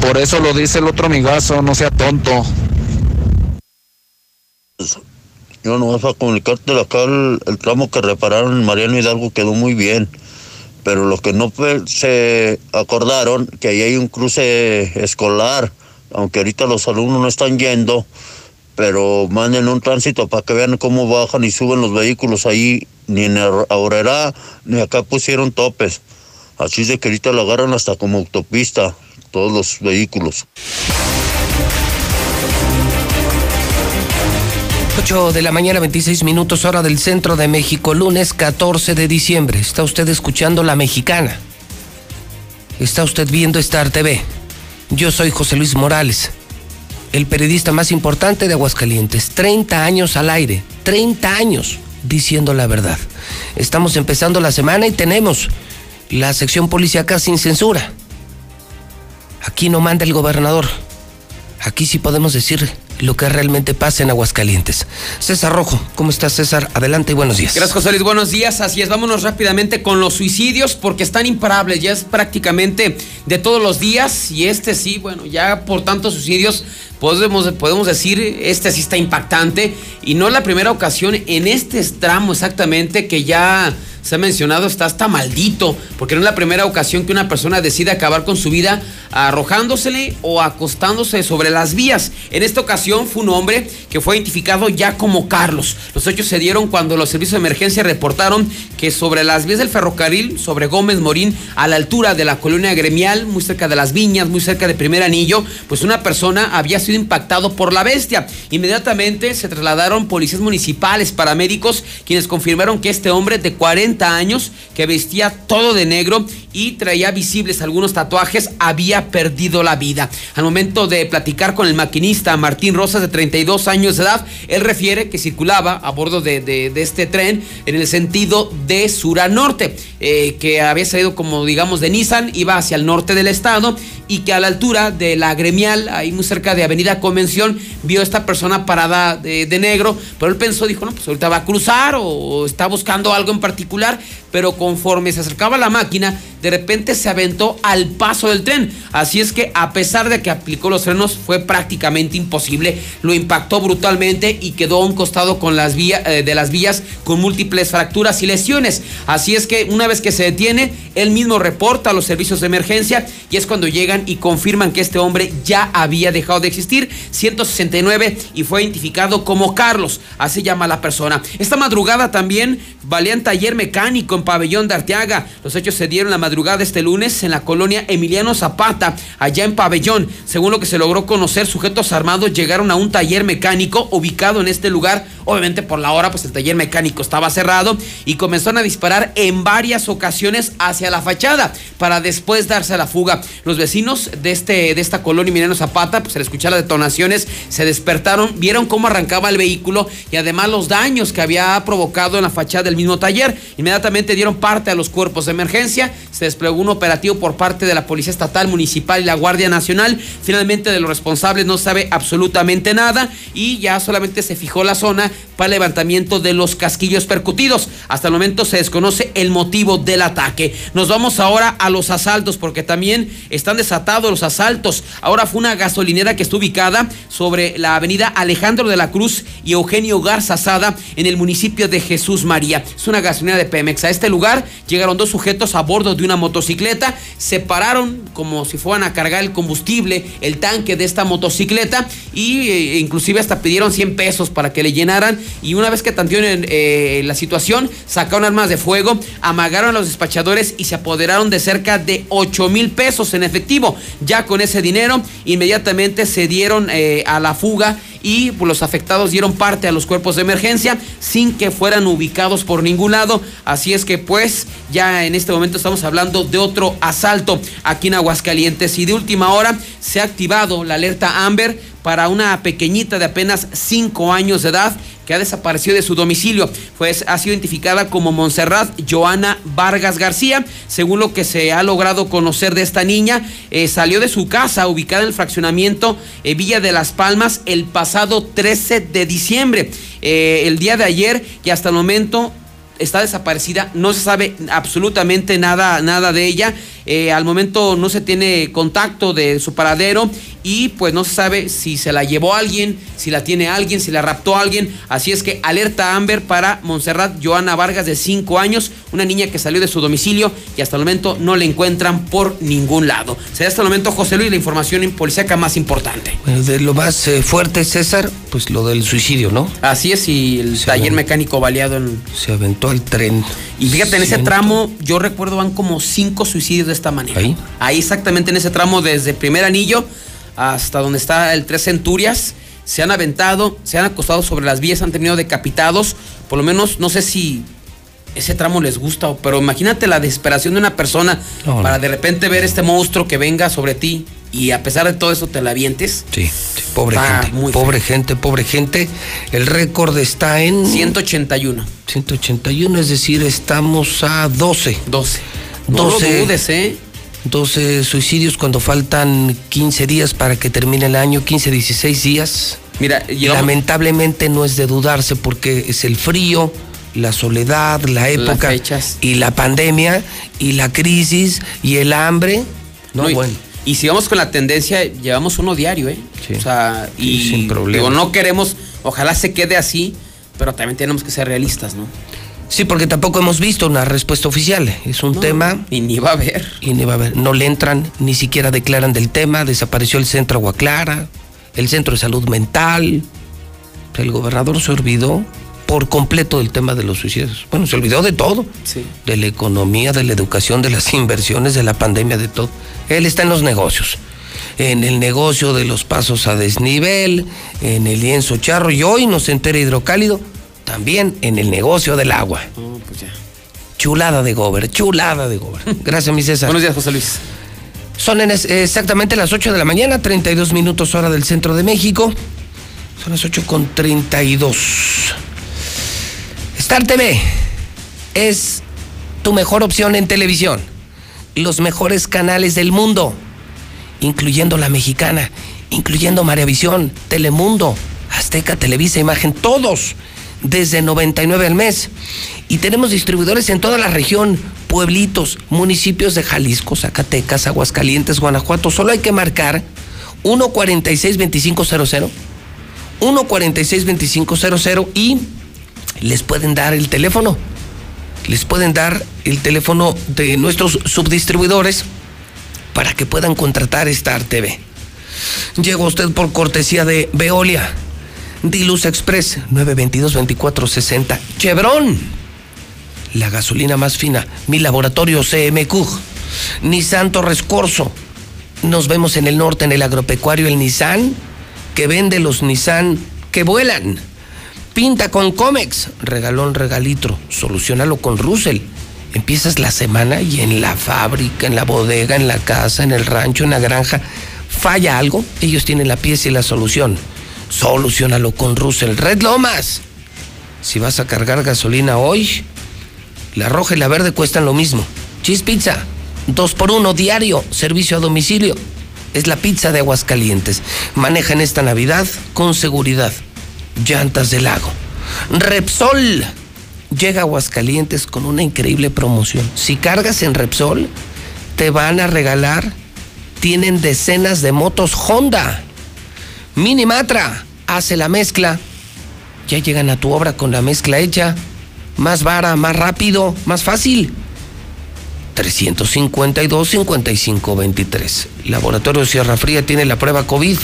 Speaker 68: Por eso lo dice el otro amigazo, no sea tonto.
Speaker 69: Yo no vas a comunicarte acá el, tramo que repararon en Mariano Hidalgo quedó muy bien. Pero lo que no se acordaron que ahí hay un cruce escolar, aunque ahorita los alumnos no están yendo, pero manden un tránsito para que vean cómo bajan y suben los vehículos ahí, ni en Aurrera ni acá pusieron topes. Así es de que ahorita lo agarran hasta como autopista, todos los vehículos.
Speaker 1: 8 de la mañana, 26 minutos, hora del centro de México, lunes 14 de diciembre. Está usted escuchando La Mexicana. Está usted viendo Star TV. Yo soy José Luis Morales, el periodista más importante de Aguascalientes. 30 años al aire, 30 años diciendo la verdad. Estamos empezando la semana y tenemos la sección policíaca sin censura. Aquí no manda el gobernador. Aquí sí podemos decir lo que realmente pasa en Aguascalientes. César Rojo, ¿cómo estás César? Adelante y buenos días.
Speaker 7: Gracias, José Luis. Buenos días. Así es, vámonos rápidamente con los suicidios porque están imparables. Ya es prácticamente de todos los días. Y este sí, bueno, ya por tantos suicidios podemos, podemos decir, este sí está impactante. Y no es la primera ocasión en este tramo exactamente que ya se ha mencionado, está hasta maldito, porque no es la primera ocasión que una persona decide acabar con su vida arrojándosele o acostándose sobre las vías. En esta ocasión fue un hombre que fue identificado ya como Carlos. Los hechos se dieron cuando los servicios de emergencia reportaron que sobre las vías del ferrocarril, sobre Gómez Morín, a la altura de la colonia gremial, muy cerca de las viñas, muy cerca de Primer Anillo, pues una persona había sido impactado por la bestia. Inmediatamente se trasladaron policías municipales, paramédicos, quienes confirmaron que este hombre de 40 años, que vestía todo de negro y traía visibles algunos tatuajes, había perdido la vida. Al momento de platicar con el maquinista Martín Rosas, de 32 años de edad, él refiere que circulaba a bordo de, este tren en el sentido de sur a norte, eh, que había salido como digamos de Nissan, iba hacia el norte del estado y que a la altura de la gremial, ahí muy cerca de Avenida Convención, vio a esta persona parada de, negro, pero él pensó, dijo, no, pues ahorita va a cruzar o, o está buscando algo en particular, pero conforme se acercaba la máquina, de repente se aventó al paso del tren. Así es que a pesar de que aplicó los frenos, fue prácticamente imposible. Lo impactó brutalmente y quedó a un costado con las eh, de las vías con múltiples fracturas y lesiones. Así es que una vez que se detiene, él mismo reporta a los servicios de emergencia y es cuando llegan y confirman que este hombre ya había dejado de existir. 169 y fue identificado como Carlos. Así llama la persona. Esta madrugada también valían taller mecánico en Pabellón de Arteaga. Los hechos se dieron la madrugada este lunes en la colonia Emiliano Zapata, allá en Pabellón. Según lo que se logró conocer, sujetos armados llegaron a un taller mecánico ubicado en este lugar. Obviamente por la hora, pues el taller mecánico estaba cerrado y comenzaron a disparar en varias ocasiones hacia la fachada para después darse a la fuga. Los vecinos de, este, de esta colonia Emiliano Zapata, pues al escuchar las detonaciones, se despertaron, vieron cómo arrancaba el vehículo y además los daños que había provocado en la fachada del mismo taller. Inmediatamente dieron parte a los cuerpos de emergencia, se desplegó un operativo por parte de la Policía Estatal, Municipal y la Guardia Nacional. Finalmente de los responsables no sabe absolutamente nada y ya solamente se fijó la zona para el levantamiento de los casquillos percutidos. Hasta el momento se desconoce el motivo del ataque. Nos vamos ahora a los asaltos porque también están desatados los asaltos. Ahora fue una gasolinera que está ubicada sobre la avenida Alejandro de la Cruz y Eugenio Garza Sada en el municipio de Jesús María. Es una gasolinera de Pemex. A este lugar llegaron dos sujetos a bordo de una motocicleta, se pararon como si fueran a cargar el combustible, el tanque de esta motocicleta y eh, inclusive hasta pidieron 100 pesos para que le llenaran y una vez que tantearon eh, la situación, sacaron armas de fuego, amagaron a los despachadores y se apoderaron de cerca de 8 mil pesos en efectivo. Ya con ese dinero, inmediatamente se dieron eh, a la fuga y pues, los afectados dieron parte a los cuerpos de emergencia sin que fueran ubicados por ningún lado. Así es que pues ya en este momento estamos hablando de otro asalto aquí en Aguascalientes y de última hora se ha activado la alerta Amber para una pequeñita de apenas 5 años de edad que ha desaparecido de su domicilio. Pues ha sido identificada como Montserrat Joana Vargas García. Según lo que se ha logrado conocer de esta niña, eh, salió de su casa ubicada en el fraccionamiento eh, Villa de las Palmas el pasado 13 de diciembre. Eh, el día de ayer y hasta el momento está desaparecida, no se sabe absolutamente nada, nada de ella. Eh, al momento no se tiene contacto de su paradero y pues no se sabe si se la llevó alguien, si la tiene alguien, si la raptó alguien. Así es que alerta Amber para Montserrat Joana Vargas de 5 años, una niña que salió de su domicilio y hasta el momento no la encuentran por ningún lado. Será hasta el momento José Luis la información policíaca más importante.
Speaker 1: Bueno, de lo más eh, fuerte, César, pues lo del suicidio, ¿no?
Speaker 7: Así es, y el taller mecánico baleado en...
Speaker 1: Se aventó al tren.
Speaker 7: Y fíjate, en ese tramo, yo recuerdo van como cinco suicidios de esta manera.
Speaker 1: Ahí.
Speaker 7: Ahí exactamente en ese tramo, desde primer anillo hasta donde está el Tres Centurias, se han aventado, se han acostado sobre las vías, han terminado decapitados. Por lo menos, no sé si ese tramo les gusta, pero imagínate la desesperación de una persona
Speaker 1: No,
Speaker 7: para de repente ver este monstruo que venga sobre ti y a pesar de todo eso te la avientes.
Speaker 1: Sí, sí, pobre gente.
Speaker 7: muy
Speaker 1: pobre gente, pobre gente. El récord está en.
Speaker 7: 181.
Speaker 1: 181, es decir, estamos a 12.
Speaker 7: 12. No lo dudes, ¿eh?
Speaker 1: 12 suicidios cuando faltan 15 días para que termine el año, 15, 16 días.
Speaker 7: Mira, llevamos-
Speaker 1: lamentablemente no es de dudarse porque es el frío, la soledad, la época
Speaker 7: fechas.
Speaker 1: y la pandemia y la crisis y el hambre. No,
Speaker 7: No, y,
Speaker 1: bueno.
Speaker 7: Y si vamos con la tendencia, llevamos uno diario, ¿eh? O sea, y
Speaker 1: Sí, sin problema.
Speaker 7: digo, no queremos, ojalá se quede así, pero también tenemos que ser realistas, ¿no?
Speaker 1: Sí, porque tampoco hemos visto una respuesta oficial. Es un
Speaker 7: No,
Speaker 1: tema.
Speaker 7: Y ni va a haber.
Speaker 1: Y ni va a haber. No le entran, ni siquiera declaran del tema. Desapareció el centro Agua Clara, el centro de salud mental. El gobernador se olvidó por completo del tema de los suicidios. Bueno, se olvidó de todo.
Speaker 7: Sí.
Speaker 1: De la economía, de la educación, de las inversiones, de la pandemia, de todo. Él está en los negocios. En el negocio de los pasos a desnivel, en el lienzo charro y hoy nos entera hidrocálido, también en el negocio del agua.
Speaker 7: No, pues ya.
Speaker 1: Chulada de Gober, chulada de Gober. Gracias, mi César.
Speaker 7: Buenos días, José Luis.
Speaker 1: Son en es- exactamente las 8 de la mañana, 32 minutos hora del centro de México. Son las 8 con 32. Star es tu mejor opción en televisión. Los mejores canales del mundo, incluyendo la mexicana, incluyendo Maravisión, Telemundo, Azteca, Televisa, Imagen, todos desde 99 al mes. Y tenemos distribuidores en toda la región, pueblitos, municipios de Jalisco, Zacatecas, Aguascalientes, Guanajuato. Solo hay que marcar 146-2500, 146-2500 y les pueden dar el teléfono. Les pueden dar el teléfono de nuestros subdistribuidores para que puedan contratar Star TV. Llega usted por cortesía de Veolia, Diluz Express 922-2460, Chevron, la gasolina más fina, mi laboratorio CMQ, Nissan Torres Corso. Nos vemos en el norte, en el agropecuario, el Nissan, que vende los Nissan que vuelan. Pinta con Comex, regalón, regalitro, solucionalo con Russell. Empiezas la semana y en la fábrica, en la bodega, en la casa, en el rancho, en la granja, falla algo, ellos tienen la pieza y la solución. Solucionalo con Russell. Red Lomas. Si vas a cargar gasolina hoy, la roja y la verde cuestan lo mismo. Cheese Pizza, dos por uno diario, servicio a domicilio. Es la pizza de Aguascalientes. Maneja en esta Navidad con seguridad. Llantas del lago. Repsol llega a Aguascalientes con una increíble promoción. Si cargas en Repsol, te van a regalar. Tienen decenas de motos Honda. Minimatra hace la mezcla. Ya llegan a tu obra con la mezcla hecha. Más vara, más rápido, más fácil. 352-5523. Laboratorio Sierra Fría tiene la prueba COVID.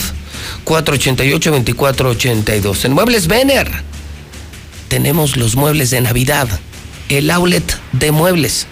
Speaker 1: 488-2482. En Muebles Vener tenemos los muebles de Navidad. El outlet de muebles.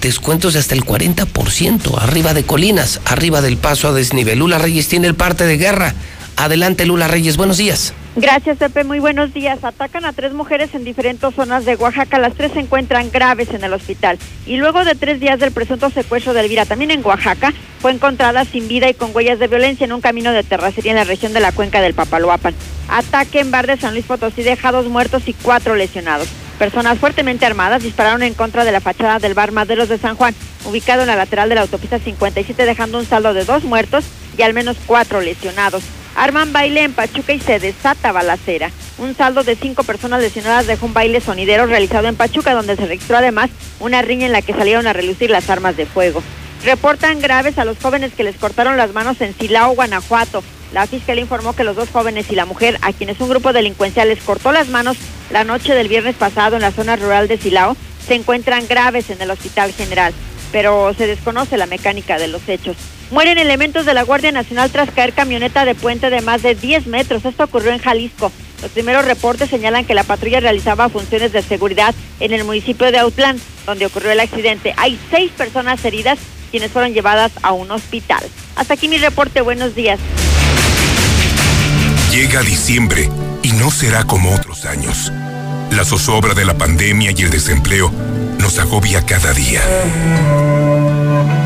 Speaker 1: Descuentos de hasta el 40%. Arriba de colinas, arriba del paso a desnivel. Lula Reyes tiene el parte de guerra. Adelante, Lula Reyes. Buenos días.
Speaker 9: Gracias, Pepe. Muy buenos días. Atacan a tres mujeres en diferentes zonas de Oaxaca. Las tres se encuentran graves en el hospital. Y luego de tres días del presunto secuestro de Elvira, también en Oaxaca, fue encontrada sin vida y con huellas de violencia en un camino de terracería en la región de la cuenca del Papaloapan. Ataque en bar de San Luis Potosí deja dos muertos y cuatro lesionados. Personas fuertemente armadas dispararon en contra de la fachada del bar Maderos de San Juan, ubicado en la lateral de la autopista 57, dejando un saldo de dos muertos y al menos cuatro lesionados. Arman baile en Pachuca y se desata balacera. Un saldo de cinco personas lesionadas dejó un baile sonidero realizado en Pachuca, donde se registró además una riña en la que salieron a relucir las armas de fuego. Reportan graves a los jóvenes que les cortaron las manos en Silao, Guanajuato. La fiscalía informó que los dos jóvenes y la mujer, a quienes un grupo delincuencial les cortó las manos la noche del viernes pasado en la zona rural de Silao, se encuentran graves en el Hospital General, pero se desconoce la mecánica de los hechos. Mueren elementos de la Guardia Nacional tras caer camioneta de puente de más de 10 metros. Esto ocurrió en Jalisco. Los primeros reportes señalan que la patrulla realizaba funciones de seguridad en el municipio de Autlán, donde ocurrió el accidente. Hay seis personas heridas quienes fueron llevadas a un hospital. Hasta aquí mi reporte. Buenos días.
Speaker 16: Llega diciembre y no será como otros años. La zozobra de la pandemia y el desempleo nos agobia cada día.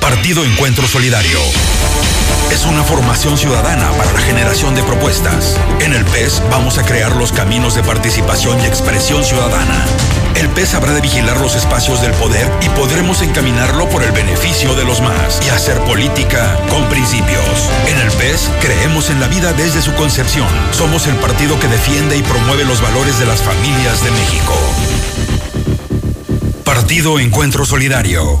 Speaker 49: Partido Encuentro Solidario. Es una formación ciudadana para la generación de propuestas. En el PES vamos a crear los caminos de participación y expresión ciudadana. El PES habrá de vigilar los espacios del poder y podremos encaminarlo por el beneficio de los más y hacer política con principios. En el PES creemos en la vida desde su concepción. Somos el partido que defiende y promueve los valores de las familias de México. Partido Encuentro Solidario.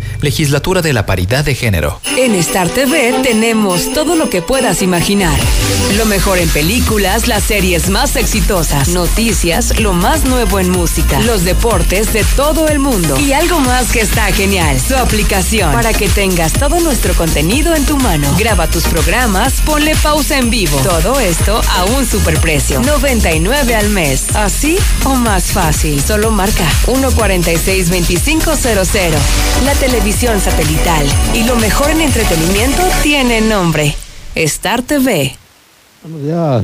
Speaker 21: Legislatura de la Paridad de Género.
Speaker 25: En Star TV tenemos todo lo que puedas imaginar. Lo mejor en películas, las series más exitosas, noticias, lo más nuevo en música, los deportes de todo el mundo y algo más que está genial, su aplicación para que tengas todo nuestro contenido en tu mano. Graba tus programas, ponle pausa en vivo. Todo esto a un superprecio, 99 al mes. Así o más fácil. Solo marca 146-2500. La televisión satelital y lo mejor en entretenimiento tiene nombre. Star TV.
Speaker 70: Buenos días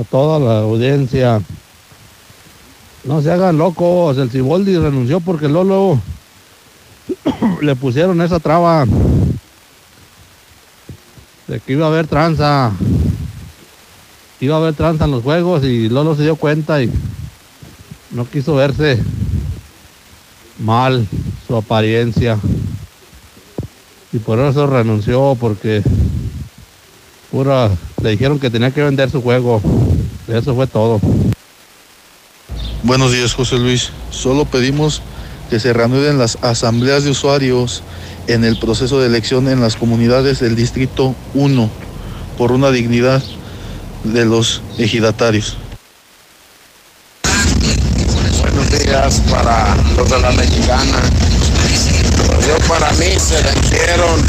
Speaker 70: a toda la audiencia. No se hagan locos, el Ciboldi renunció porque Lolo le pusieron esa traba de que iba a haber tranza. Iba a haber tranza en los juegos y Lolo se dio cuenta y no quiso verse mal su apariencia. Y por eso renunció, porque pura, le dijeron que tenía que vender su juego. Eso fue todo.
Speaker 71: Buenos días, José Luis. Solo pedimos que se reanuden las asambleas de usuarios en el proceso de elección en las comunidades del Distrito 1 por una dignidad de los ejidatarios.
Speaker 1: Buenos días para los de la mexicana. Yo para mí se vencieron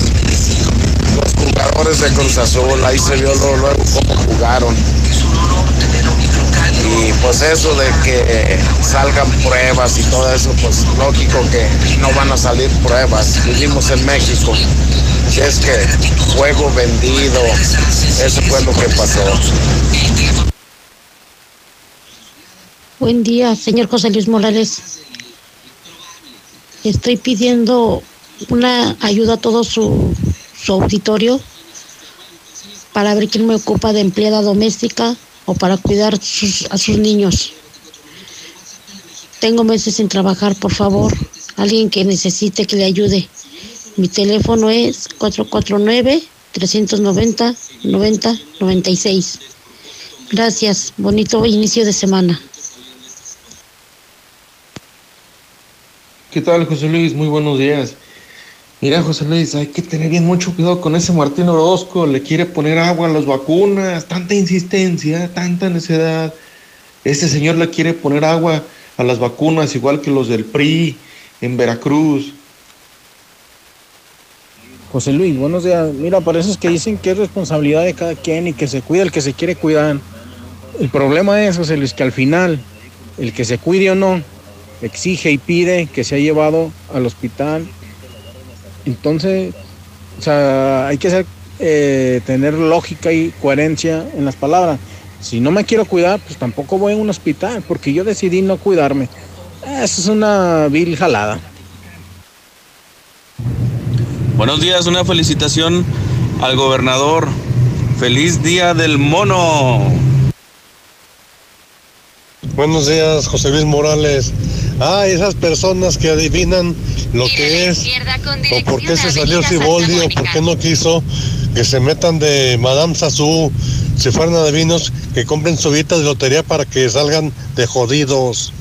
Speaker 1: los jugadores de Cruz Azul, ahí se vio luego, cómo jugaron. Y pues eso de que salgan pruebas y todo eso, pues lógico que no van a salir pruebas. Vivimos en México. Si es que juego vendido, eso fue lo que pasó.
Speaker 72: Buen día, señor José Luis Morales. Estoy pidiendo una ayuda a todo su, su auditorio para ver quién me ocupa de empleada doméstica o para cuidar sus- a sus niños. Tengo meses sin trabajar, por favor. Alguien que necesite que le ayude. Mi teléfono es 449-390-9096. Gracias. Bonito inicio de semana.
Speaker 71: ¿Qué tal, José Luis? Muy buenos días. Mira, José Luis, hay que tener bien mucho cuidado con ese Martín Orozco. Le quiere poner agua a las vacunas. Tanta insistencia, tanta necedad. Este señor le quiere poner agua a las vacunas, igual que los del PRI en Veracruz.
Speaker 73: José Luis, buenos días. Mira, es que dicen que es responsabilidad de cada quien y que se cuida el que se quiere cuidar. El problema es, José Luis, que al final, el que se cuide o no, exige y pide que sea llevado al hospital. Entonces, o sea, hay que eh, tener lógica y coherencia en las palabras. Si no me quiero cuidar, pues tampoco voy a un hospital, porque yo decidí no cuidarme. Eso es una vil jalada.
Speaker 74: Buenos días, una felicitación al gobernador. Feliz día del mono.
Speaker 75: Buenos días, José Luis Morales. Ah, esas personas que adivinan lo que es o por qué se salió Siboldi o por qué no quiso que se metan de Madame Sassou, si fueran adivinos, que compren su de lotería para que salgan de jodidos.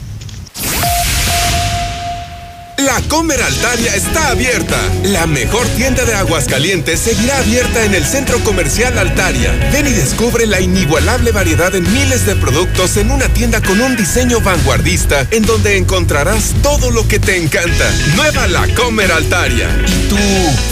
Speaker 36: La Comer Altaria está abierta. La mejor tienda de Aguascalientes seguirá abierta en el Centro Comercial Altaria. Ven y descubre la inigualable variedad en miles de productos en una tienda con un diseño vanguardista en donde encontrarás todo lo que te encanta. Nueva La Comer Altaria. ¿Y tú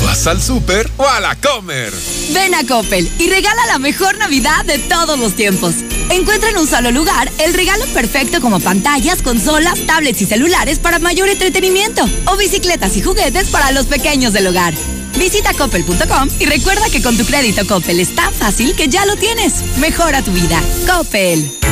Speaker 36: vas al súper o a la Comer?
Speaker 39: Ven a Coppel y regala la mejor Navidad de todos los tiempos. Encuentra en un solo lugar el regalo perfecto como pantallas, consolas, tablets y celulares para mayor entretenimiento o bicicletas y juguetes para los pequeños del hogar. Visita coppel.com y recuerda que con tu crédito Coppel es tan fácil que ya lo tienes. Mejora tu vida. Coppel.